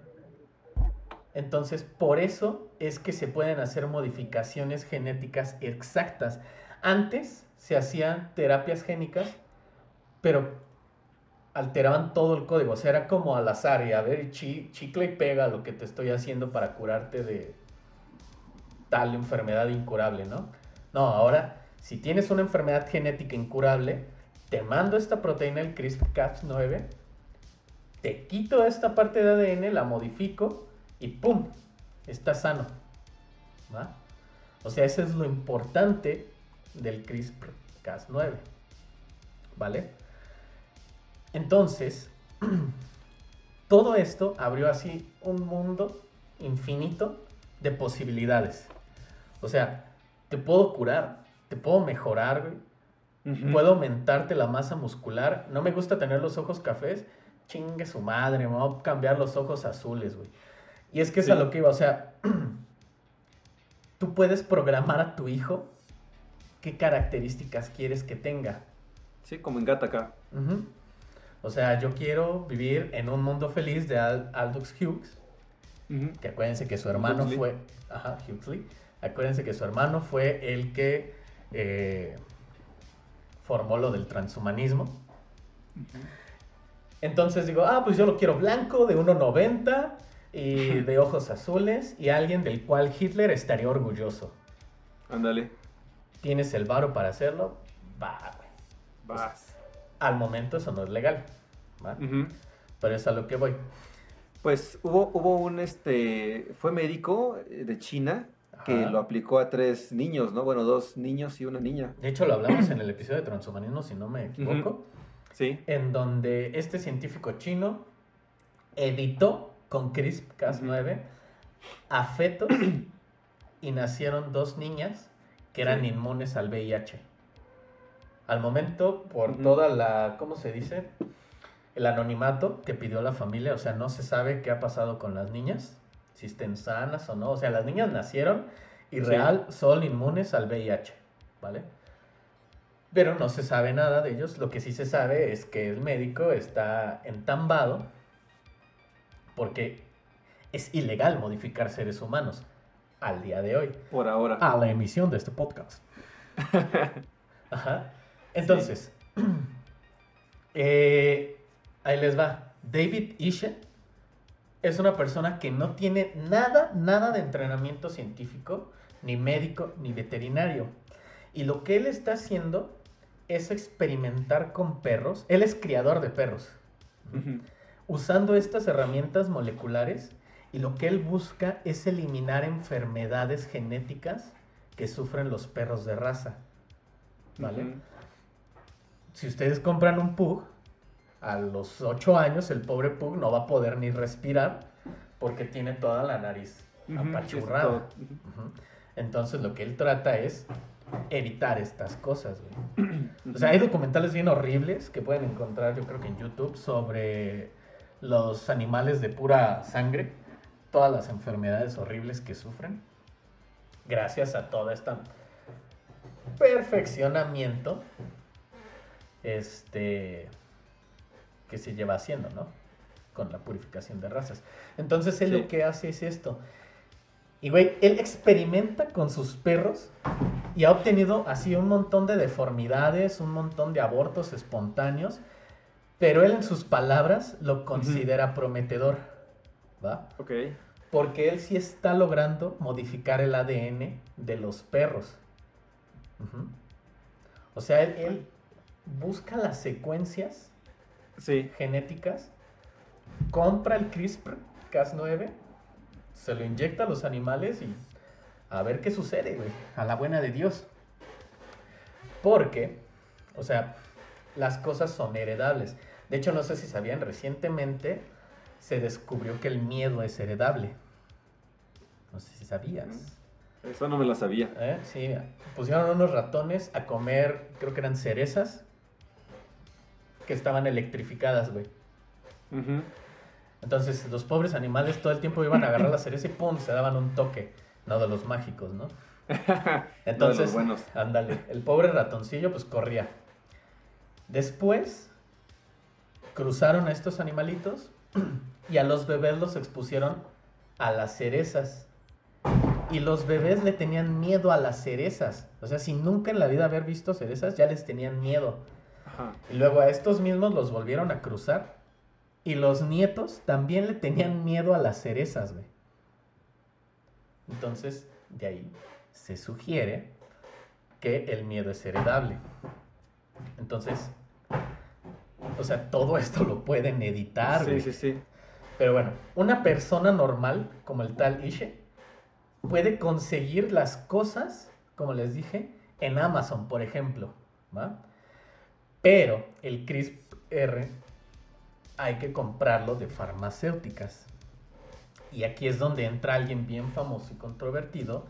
Entonces, por eso es que se pueden hacer modificaciones genéticas exactas. Antes se hacían terapias génicas, pero alteraban todo el código. O sea, era como al azar y a ver, chi- chicle y pega lo que te estoy haciendo para curarte de tal enfermedad incurable, ¿no? No, ahora, si tienes una enfermedad genética incurable, te mando esta proteína, el CRISPR-Cas9, te quito esta parte de ADN, la modifico y ¡pum! Está sano. ¿Va? O sea, eso es lo importante del CRISPR-Cas9. ¿Vale? Entonces, todo esto abrió así un mundo infinito de posibilidades. O sea, te puedo curar, te puedo mejorar, güey. Puedo aumentarte la masa muscular. No me gusta tener los ojos cafés. Chingue su madre, me voy a cambiar los ojos azules, güey. Y es que es a lo que iba, o sea, tú puedes programar a tu hijo qué características quieres que tenga. Sí, como en Gattaca. Ujú. O sea, yo quiero vivir en un mundo feliz de Al- Aldous Hughes, que acuérdense que su hermano Huxley. fue, ajá, Huxley, acuérdense que su hermano fue el que eh, formó lo del transhumanismo. Entonces digo, ah, pues yo lo quiero blanco, de 1,90 y de ojos azules y alguien del cual Hitler estaría orgulloso. Ándale. ¿Tienes el varo para hacerlo? Va, güey. Vas. Al momento eso no es legal. Pero es a lo que voy. Pues hubo, hubo un, este, fue médico eh, de China que lo aplicó a tres niños, ¿no? Bueno, dos niños y una niña. De hecho, lo hablamos en el episodio de transhumanismo, si no me equivoco, Sí. en donde este científico chino editó con CRISPR-Cas9 a fetos y nacieron dos niñas que eran Sí. inmunes al VIH. Al momento, por Ujú. toda la, ¿cómo se dice? El anonimato que pidió la familia, o sea, no se sabe qué ha pasado con las niñas, si estén sanas o no. O sea, las niñas nacieron y Sí. real son inmunes al VIH, ¿vale? Pero no se sabe nada de ellos. Lo que sí se sabe es que el médico está entambado porque es ilegal modificar seres humanos al día de hoy. Por ahora. A la emisión de este podcast. Ajá. Entonces, eh, ahí les va. David Ishe es una persona que no tiene nada, nada de entrenamiento científico, ni médico, ni veterinario. Y lo que él está haciendo es experimentar con perros. Él es criador de perros usando estas herramientas moleculares y lo que él busca es eliminar enfermedades genéticas que sufren los perros de raza. ¿Vale? Si ustedes compran un pug, a los 8 años el pobre pug no va a poder ni respirar porque tiene toda la nariz apachurrada. Entonces lo que él trata es evitar estas cosas, güey. O sea, hay documentales bien horribles que pueden encontrar, yo creo que en YouTube, sobre los animales de pura sangre, todas las enfermedades horribles que sufren, gracias a todo este perfeccionamiento este, que se lleva haciendo, ¿no? Con la purificación de razas. Entonces él Sí. lo que hace es esto. Y, güey, él experimenta con sus perros y ha obtenido así un montón de deformidades, un montón de abortos espontáneos, pero él en sus palabras lo considera prometedor, ¿va? Ok. Porque él sí está logrando modificar el ADN de los perros. O sea, él, él busca las secuencias Sí. genéticas, compra el CRISPR-Cas9, se lo inyecta a los animales y a ver qué sucede, güey. A la buena de Dios. Porque, o sea, las cosas son heredables. De hecho, no sé si sabían, recientemente se descubrió que el miedo es heredable. No sé si sabías. Eso no me lo sabía. ¿Eh? Sí, pusieron unos ratones a comer, creo que eran cerezas, que estaban electrificadas, güey. Entonces los pobres animales todo el tiempo iban a agarrar la cereza y ¡pum! se daban un toque. No de los mágicos, ¿no? Entonces, buenos. ándale, el pobre ratoncillo pues corría. Después cruzaron a estos animalitos y a los bebés los expusieron a las cerezas. Y los bebés le tenían miedo a las cerezas. O sea, sin nunca en la vida haber visto cerezas, ya les tenían miedo. Ajá. Y luego a estos mismos los volvieron a cruzar. Y los nietos también le tenían miedo a las cerezas, güey. Entonces, de ahí se sugiere que el miedo es heredable. Entonces, o sea, todo esto lo pueden editar, Sí, güey. sí, sí. Pero bueno, una persona normal, como el tal Ishe, puede conseguir las cosas, como les dije, en Amazon, por ejemplo. ¿va? Pero el CRISPR hay que comprarlo de farmacéuticas. Y aquí es donde entra alguien bien famoso y controvertido,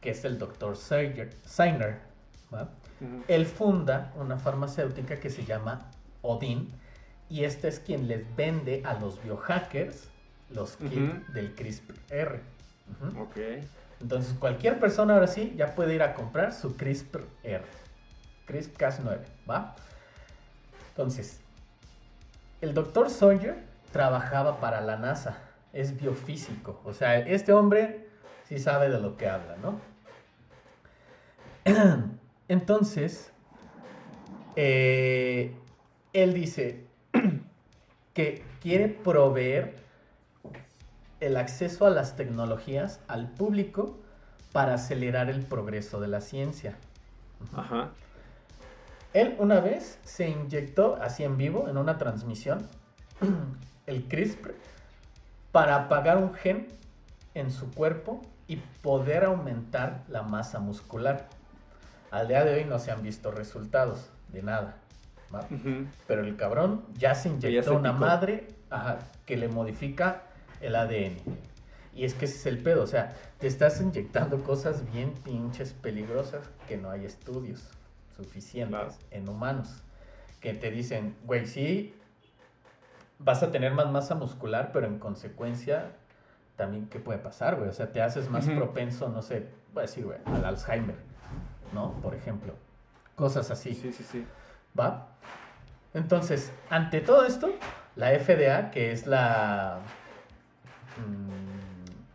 que es el. ¿va? Ujú. Él funda una farmacéutica que se llama Odin y este es quien les vende a los biohackers los kits del CRISPR. Ujú. Ok. Entonces cualquier persona ahora sí ya puede ir a comprar su CRISPR. CRISPR-Cas9, ¿va? Entonces, el doctor Sawyer trabajaba para la NASA, es biofísico, o sea, este hombre sí sabe de lo que habla, ¿no? Entonces, eh, él dice que quiere proveer el acceso a las tecnologías al público para acelerar el progreso de la ciencia. Ajá. Él una vez se inyectó así en vivo, en una transmisión, el CRISPR para apagar un gen en su cuerpo y poder aumentar la masa muscular. Al día de hoy no se han visto resultados de nada. Pero el cabrón ya se ya inyectó se una picó. madre ajá, que le modifica el ADN. Y es que ese es el pedo, o sea, te estás inyectando cosas bien pinches peligrosas que no hay estudios suficientes Claro. en humanos. Que te dicen, güey, sí, vas a tener más masa muscular, pero en consecuencia, también, ¿qué puede pasar, güey? O sea, te haces más propenso, no sé, voy a decir, güey, al Alzheimer, ¿no? Por ejemplo. Cosas así. Sí, sí, sí. ¿Va? Entonces, ante todo esto, la FDA, que es la, mm,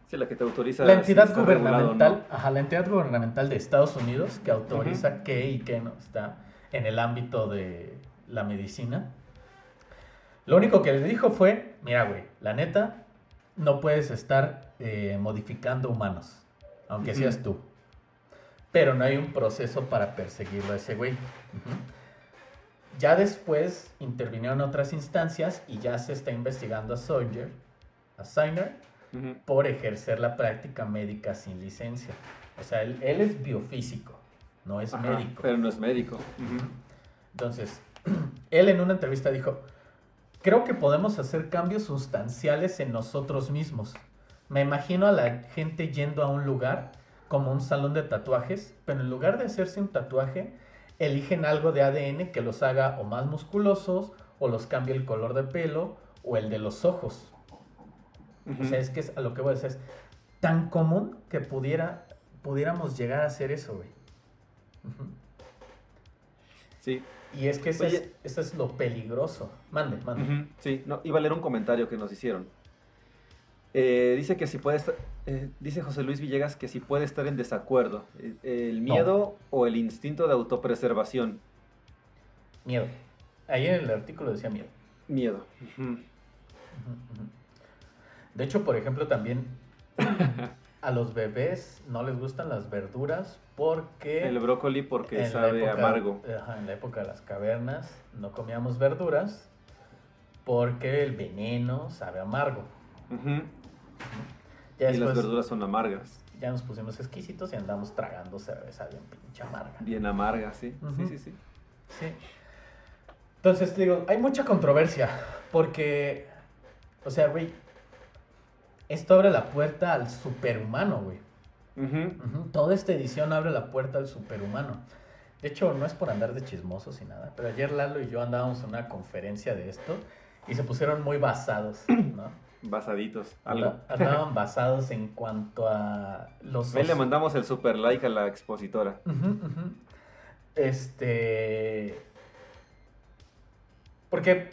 Sí, la que te autoriza. la si entidad regulado, gubernamental, ¿no? ajá, la entidad gubernamental de Estados Unidos que autoriza qué y qué no está en el ámbito de la medicina. Lo único que le dijo fue, mira, güey, la neta, no puedes estar eh, modificando humanos, aunque seas tú. Pero no hay un proceso para perseguirlo a ese güey. Ya después intervinieron otras instancias y ya se está investigando a Sawyer, a Por ejercer la práctica médica sin licencia. O sea, él, él es biofísico, no es Ajá, médico. Pero no es médico. Entonces, él en una entrevista dijo, creo que podemos hacer cambios sustanciales en nosotros mismos. Me imagino a la gente yendo a un lugar como un salón de tatuajes, pero en lugar de hacerse un tatuaje, eligen algo de ADN que los haga o más musculosos, o los cambie el color de pelo, o el de los ojos. O sea, es que es a lo que voy a decir, es tan común que pudiera, pudiéramos llegar a hacer eso, güey. Sí. Y es que eso, es, eso es lo peligroso. Mande, mande. Sí, no, iba a leer un comentario que nos hicieron. Eh, dice que si puede estar, eh, dice José Luis Villegas que si puede estar en desacuerdo. Eh, el No. miedo o el instinto de autopreservación. Miedo. Ahí en el artículo decía miedo. Miedo. De hecho, por ejemplo, también a los bebés no les gustan las verduras porque El brócoli porque sabe época- amargo. ajá, en la época de las cavernas no comíamos verduras porque el veneno sabe amargo. Ya Y las verduras son amargas. ya nos pusimos exquisitos y andamos tragando cerveza bien pinche amarga. Bien amargas, sí. Sí, sí, sí. Sí. Entonces, digo, hay mucha controversia porque, o sea, güey, esto abre la puerta al superhumano, güey. Toda esta edición abre la puerta al superhumano. De hecho, no es por andar de chismosos y nada, pero ayer Lalo y yo andábamos en una conferencia de esto y se pusieron muy basados, ¿no? Basaditos. Algo. Anda- Andaban basados en cuanto a los... Ven, le mandamos el super like a la expositora. Este. Porque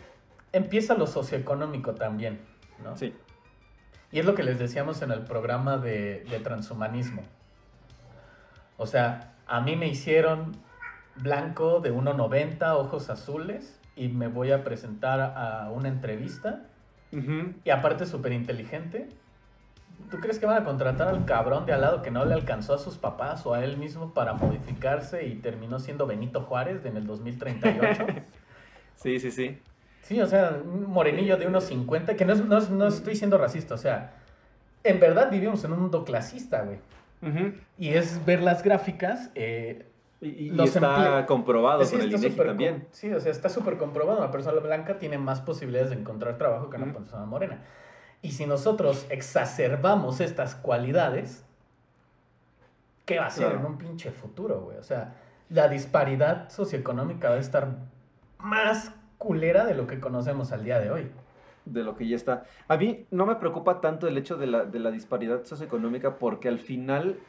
empieza lo socioeconómico también, ¿no? Sí. Y es lo que les decíamos en el programa de, de transhumanismo. O sea, a mí me hicieron blanco de 1,90, ojos azules, y me voy a presentar a una entrevista. Ujú. Y aparte súper inteligente. ¿Tú crees que van a contratar al cabrón de al lado que no le alcanzó a sus papás o a él mismo para modificarse y terminó siendo Benito Juárez en el 2038? Sí, sí, sí. Sí, o sea, un morenillo de unos 50, que no, es- no, es- no estoy siendo racista, o sea, en verdad vivimos en un mundo clasista, güey. Ujú. Y es ver las gráficas. eh, Y, y- y Los está comprobado sí, con el INEGI también. com- Sí, o sea, está súper comprobado. Una persona blanca tiene más posibilidades de encontrar trabajo que una persona morena. Y si nosotros exacerbamos estas cualidades, ¿qué va a ser Claro. en un pinche futuro, güey? O sea, la disparidad socioeconómica va a estar más culera de lo que conocemos al día de hoy. de lo que ya está. A mí no me preocupa tanto el hecho de la, de la disparidad socioeconómica porque al final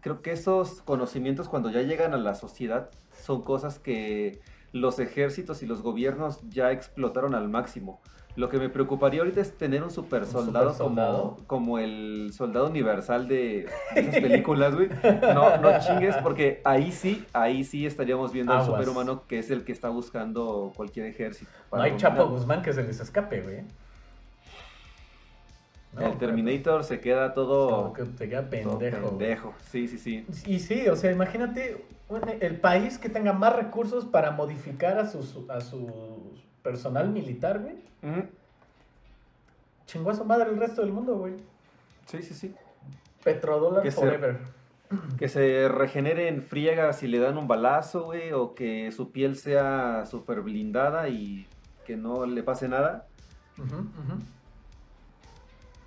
creo que esos conocimientos cuando ya llegan a la sociedad son cosas que los ejércitos y los gobiernos ya explotaron al máximo. Lo que me preocuparía ahorita es tener un super soldado? Como, como el soldado universal de, esas películas, güey. No, no chingues, porque ahí sí, ahí sí estaríamos viendo al Aguas. superhumano que es el que está buscando cualquier ejército. No hay dominar. Chapo Guzmán que se les escape, güey. No, el Terminator se queda todo, Que te queda pendejo. pendejo. Sí, sí, sí. Y sí, o sea, imagínate un- el país que tenga más recursos para modificar a, sus, a su personal militar, güey. Ujú. Chingó a su madre el resto del mundo, güey. Sí, sí, sí. Petrodólar Que se- forever. Que se regenere en friega si le dan un balazo, güey, o que su piel sea súper blindada y que no le pase nada.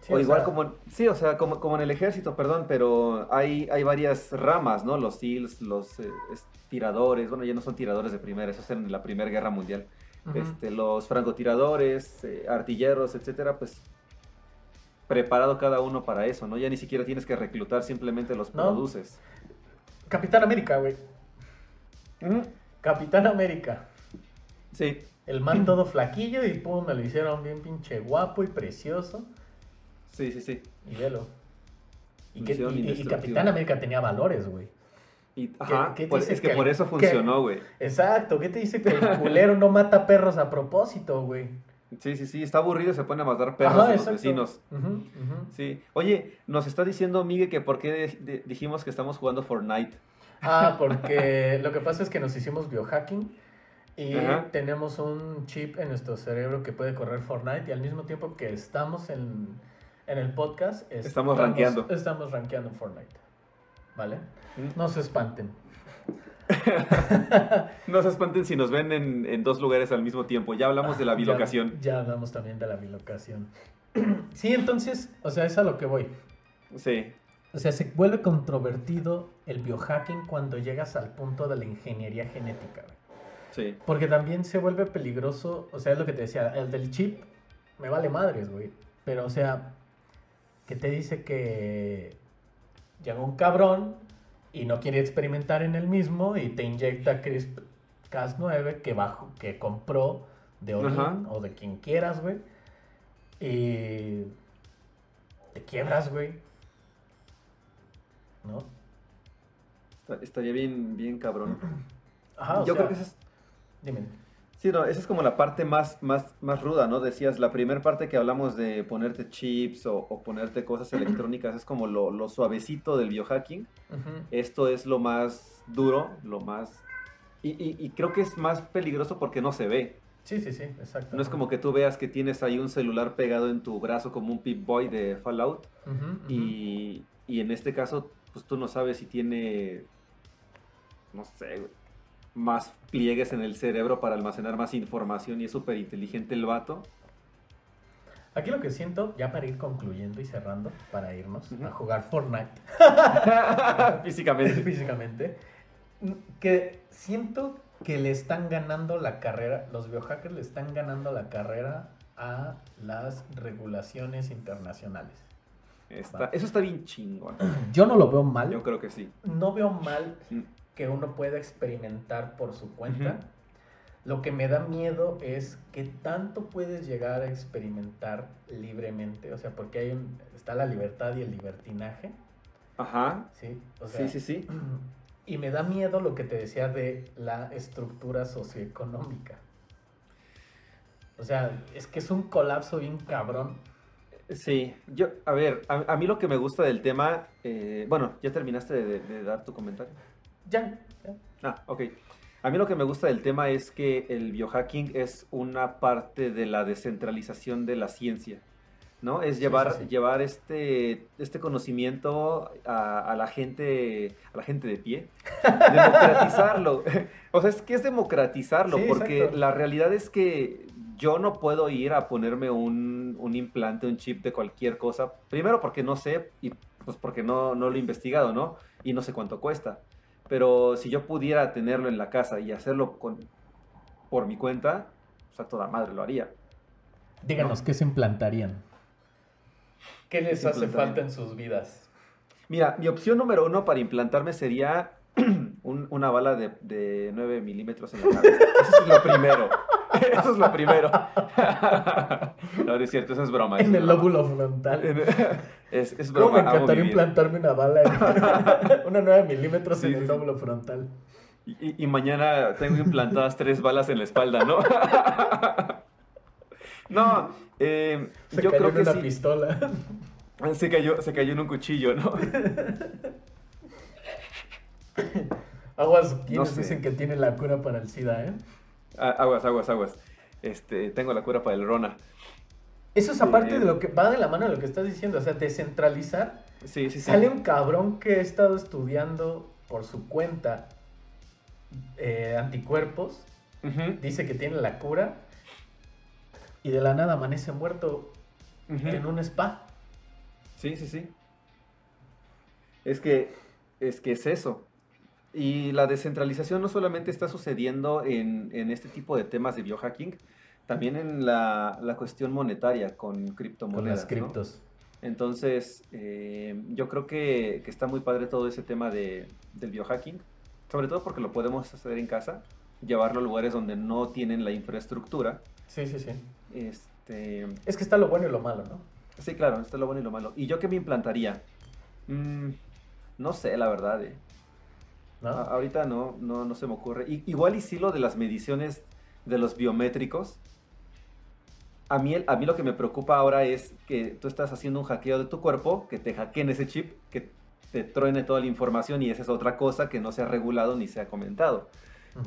Sí, o, igual sea, como, sí, o sea, como, como en el ejército, perdón, pero hay, hay varias ramas, ¿no? Los SEALs, los eh, es- tiradores, bueno, ya no son tiradores de primera, eso es en la Primera Guerra Mundial. Este, los francotiradores, eh, artilleros, etcétera, pues preparado cada uno para eso, ¿no? Ya ni siquiera tienes que reclutar, simplemente los No. produces. Capitán América, güey. Capitán América. Sí, El man todo flaquillo y pum, me lo hicieron bien pinche guapo y precioso. sí, sí, sí. Y velo. Y, que-. Capitán América tenía valores, güey. Y, ajá, qué te por- es que, por eso funcionó, güey. Exacto, ¿qué te dice que el culero no mata perros a propósito, güey? Sí, sí, sí, está aburrido, se pone a matar perros Ajá, de los vecinos. Sí. Oye, nos está diciendo Miguel que por qué dijimos que estamos jugando Fortnite. Ah, porque lo que pasa es que nos hicimos biohacking y tenemos un chip en nuestro cerebro que puede correr Fortnite y al mismo tiempo que estamos en, en el podcast Estamos rankeando. Estamos rankeando Fortnite. ¿Vale? No se espanten. No se espanten si nos ven en, en dos lugares al mismo tiempo. Ya hablamos de la Ya- bilocación. Ya, hablamos también de la bilocación. Sí, entonces, o sea, es a lo que voy. Sí. O sea, se vuelve controvertido el biohacking cuando llegas al punto de la ingeniería genética. Sí. Porque también se vuelve peligroso, o sea, es lo que te decía, el del chip me vale madres, güey. Pero, o sea, que te dice que llega un cabrón y no quiere experimentar en el mismo y te inyecta CRISPR-Cas9 que, bajo, que compró de Odin o de quien quieras, güey. Y te quiebras, güey. ¿No? Estaría bien, bien cabrón. Ajá, o Yo sea, creo que es, Dime. Sí, no, esa es como la parte más, más, más ruda, ¿no? Decías, la primera parte que hablamos de ponerte chips o, o ponerte cosas electrónicas es como lo, lo suavecito del biohacking. Esto es lo más duro, lo más... Y, y- y creo que es más peligroso porque no se ve. Sí, sí, sí, exacto. No es como que tú veas que tienes ahí un celular pegado en tu brazo como un Pip-Boy de Fallout. Ujú, ujú. Y, y en este caso, pues tú no sabes si tiene, no sé, güey, más pliegues en el cerebro para almacenar más información y es súper inteligente el vato. Aquí lo que siento, ya para ir concluyendo y cerrando, para irnos Ujú. a jugar Fortnite Físicamente. físicamente, que siento que le están ganando la carrera, los biohackers le están ganando la carrera a las regulaciones internacionales. Está- eso está bien chingón. Yo no lo veo mal, Yo creo que sí. no veo mal Mm. Que uno pueda experimentar por su cuenta. Lo que me da miedo es que tanto puedes llegar a experimentar libremente, o sea, porque hay un, está la libertad y el libertinaje, Ajá. ¿sí? O sea, Sí, sí, sí. Y me da miedo lo que te decía de la estructura socioeconómica. O sea, es que es un colapso bien cabrón. Sí, yo, a ver, a, a mí lo que me gusta del tema, eh, bueno, ya terminaste de, de dar tu comentario. Ya, ya. Ah, ok. A mí lo que me gusta del tema es que el biohacking es una parte de la descentralización de la ciencia, ¿no? Es Sí, llevar, sí, sí. llevar este, este conocimiento a, a la gente, a la gente de pie, democratizarlo. o sea, es que es democratizarlo, Sí, porque exacto. la realidad es que yo no puedo ir a ponerme un, un implante, un chip de cualquier cosa. Primero porque no sé y pues porque no, no lo he investigado, ¿no? Y no sé cuánto cuesta. Pero si yo pudiera tenerlo en la casa y hacerlo con, por mi cuenta, pues a toda madre lo haría. Díganos, ¿qué se implantarían? ¿Qué les hace falta en sus vidas? Mira, mi opción número uno para implantarme sería un- una bala de, de 9 milímetros en la cabeza. Eso es lo primero. Eso es lo primero. No, no es cierto, eso es broma. eso En es el broma. lóbulo frontal. Es, es ¿Cómo broma. me amo encantaría implantarme una bala, en- una 9 milímetros Sí, en el lóbulo frontal? Y, mañana tengo implantadas tres balas en la espalda, ¿no? No, eh, Se yo cayó creo en que una sí. pistola. Se cayó, se cayó en un cuchillo, ¿no? Aguas, quienes sé. dicen que tiene la cura para el SIDA, ¿eh? Ah, Aguas, aguas, aguas. Este, tengo la cura para el Rona. Eso es aparte Eh, de lo que va de la mano de lo que estás diciendo, o sea, descentralizar. Sí, sí, sí. Sale un cabrón que ha estado estudiando por su cuenta eh, anticuerpos, dice que tiene la cura y de la nada amanece muerto en un spa. Sí, sí, sí. Es que, es que es eso. Y la descentralización no solamente está sucediendo en, en este tipo de temas de biohacking, también en la, la cuestión monetaria con criptomonedas. Con las ¿no? criptos. Entonces, eh, yo creo que, que está muy padre todo ese tema de, del biohacking, sobre todo porque lo podemos hacer en casa, llevarlo a lugares donde no tienen la infraestructura. Sí, sí, sí. Este, Es que está lo bueno y lo malo, ¿no? sí, claro, esto es lo bueno y lo malo. ¿Y yo qué me implantaría? Mm, no sé, la verdad. eh. ¿No? A- ahorita no, no, no se me ocurre. Igual y sí lo de las mediciones de los biométricos. A mí, a mí lo que me preocupa ahora es que tú estás haciendo un hackeo de tu cuerpo, que te hackeen ese chip, que te truene toda la información y esa es otra cosa que no se ha regulado ni se ha comentado.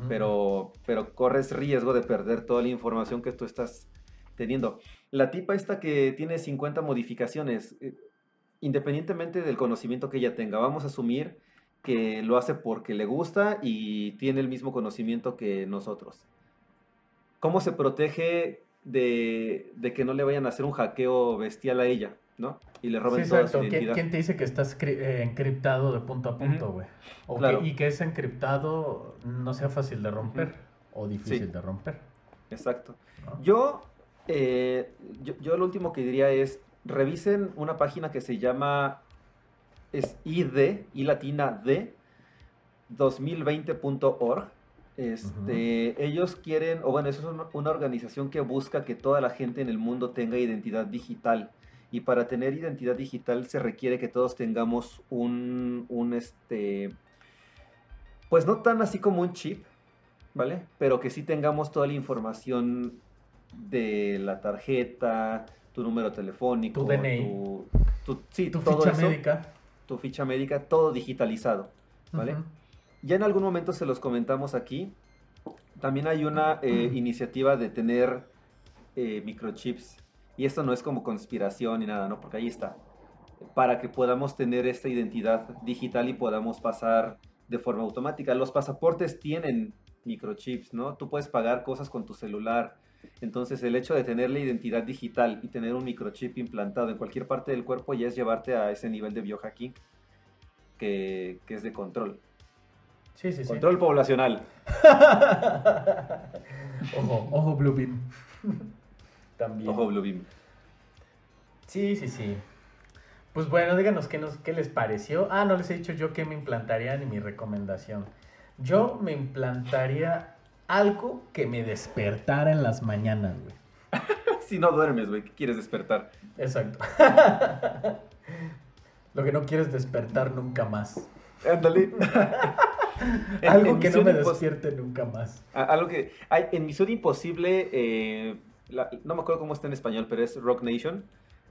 Pero, pero corres riesgo de perder toda la información que tú estás teniendo. La tipa esta que tiene 50 modificaciones, eh, independientemente del conocimiento que ella tenga, vamos a asumir que lo hace porque le gusta y tiene el mismo conocimiento que nosotros. ¿Cómo se protege de, de que no le vayan a hacer un hackeo bestial a ella, ¿no? Y le Sí, roben toda su exacto. ¿Quién, identidad. quién te dice que estás eh, encriptado de punto a punto, güey? Claro. y que ese encriptado no sea fácil de romper o difícil Sí. de romper. Exacto. ¿no? Yo, eh, yo, yo lo último que diría es, revisen una página que se llama, es ID, y latina D, 2020.org. Este, Ellos quieren, o bueno, eso es una, una organización que busca que toda la gente en el mundo tenga identidad digital. Y para tener identidad digital se requiere que todos tengamos un, un este, pues no tan así como un chip, ¿vale? Pero que sí tengamos toda la información de la tarjeta, tu número telefónico, Tu DNI. tu, tu- sí, Tu todo ficha eso, médica. Tu ficha médica, todo digitalizado, ¿vale? Ya en algún momento se los comentamos aquí. También hay una eh, iniciativa de tener eh, microchips. Y esto no es como conspiración ni nada, ¿no? Porque ahí está. Para que podamos tener esta identidad digital y podamos pasar de forma automática. Los pasaportes tienen microchips, ¿no? Tú puedes pagar cosas con tu celular. Entonces el hecho de tener la identidad digital y tener un microchip implantado en cualquier parte del cuerpo ya es llevarte a ese nivel de biohacking que, que es de control. Sí, sí, sí. Control poblacional. ojo, ojo, Blue Beam. También. Ojo Bluebeam. Sí, sí, sí. Pues bueno, díganos qué, nos, qué les pareció. Ah, no les he dicho yo qué me implantaría ni mi recomendación. Yo me implantaría algo que me despertara en las mañanas, güey. Si no duermes, güey, ¿qué quieres despertar? Exacto. Lo que no quiero es despertar nunca más. Ándale. Algo en que no me despierte nunca más. Algo que hay en Misión Imposible, eh, la- no me acuerdo cómo está en español, pero es Rock Nation.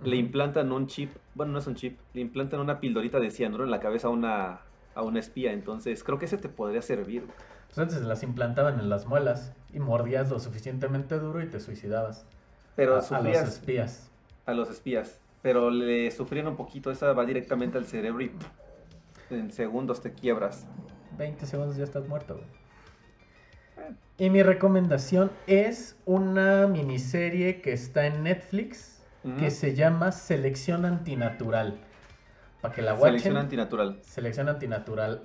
Le implantan un chip, bueno, no es un chip, le implantan una pildorita de cianuro en la cabeza a una, a una espía. Entonces, creo que ese te podría servir. Pues antes las implantaban en las muelas y mordías lo suficientemente duro y te suicidabas. Pero a, a los espías. a los espías. Pero le sufrían un poquito, esa va directamente al cerebro y en segundos te quiebras. 20 segundos ya estás muerto. güey. Y mi recomendación es una miniserie que está en Netflix que se llama Selección Antinatural. Para que la watchen. Selección antinatural. Selección Antinatural.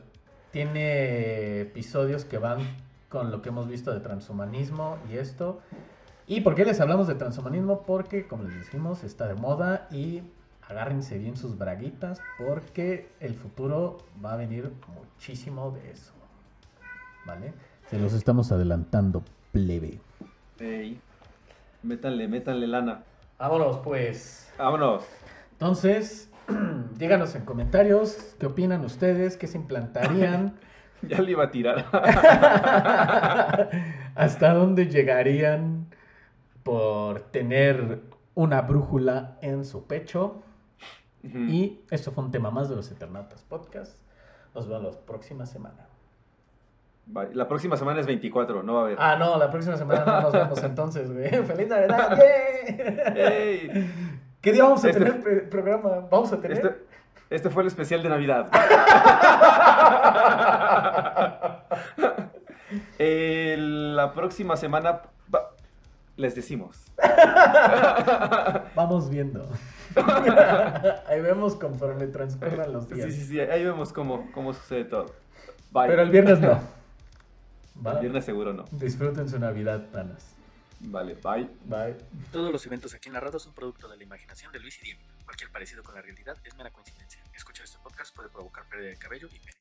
Tiene episodios que van con lo que hemos visto de transhumanismo y esto. ¿Y por qué les hablamos de transhumanismo? Porque, como les decimos, está de moda y agárrense bien sus braguitas porque el futuro va a venir muchísimo de eso. ¿Vale? Se los estamos adelantando, plebe. Ey, métanle, métanle lana. Vámonos, pues. Vámonos. Entonces, díganos en comentarios qué opinan ustedes, qué se implantarían. Ya le iba a tirar. ¿Hasta dónde llegarían por tener una brújula en su pecho? Y esto fue un tema más de los Eternautas Podcast. Nos vemos la próxima semana. La próxima semana es 24, no va a haber. Ah, no, la próxima semana no nos vemos entonces, güey. ¡Feliz Navidad! ¡Yay! Ey, ¿Qué día vamos a Este- tener programa? ¿Vamos a tener? Este, este fue el especial de Navidad. Eh, la próxima semana les decimos. Vamos viendo. Ahí vemos conforme transcurran los días. Sí, sí, sí, ahí vemos cómo, cómo sucede todo. Bye. Pero el viernes no. ¿Va? El viernes seguro no. Disfruten su Navidad, panas. Vale, bye. Bye. Todos los eventos aquí narrados son producto de la imaginación de Luis y Diego. Cualquier parecido con la realidad es mera coincidencia. Escuchar este podcast puede provocar pérdida de cabello y pene.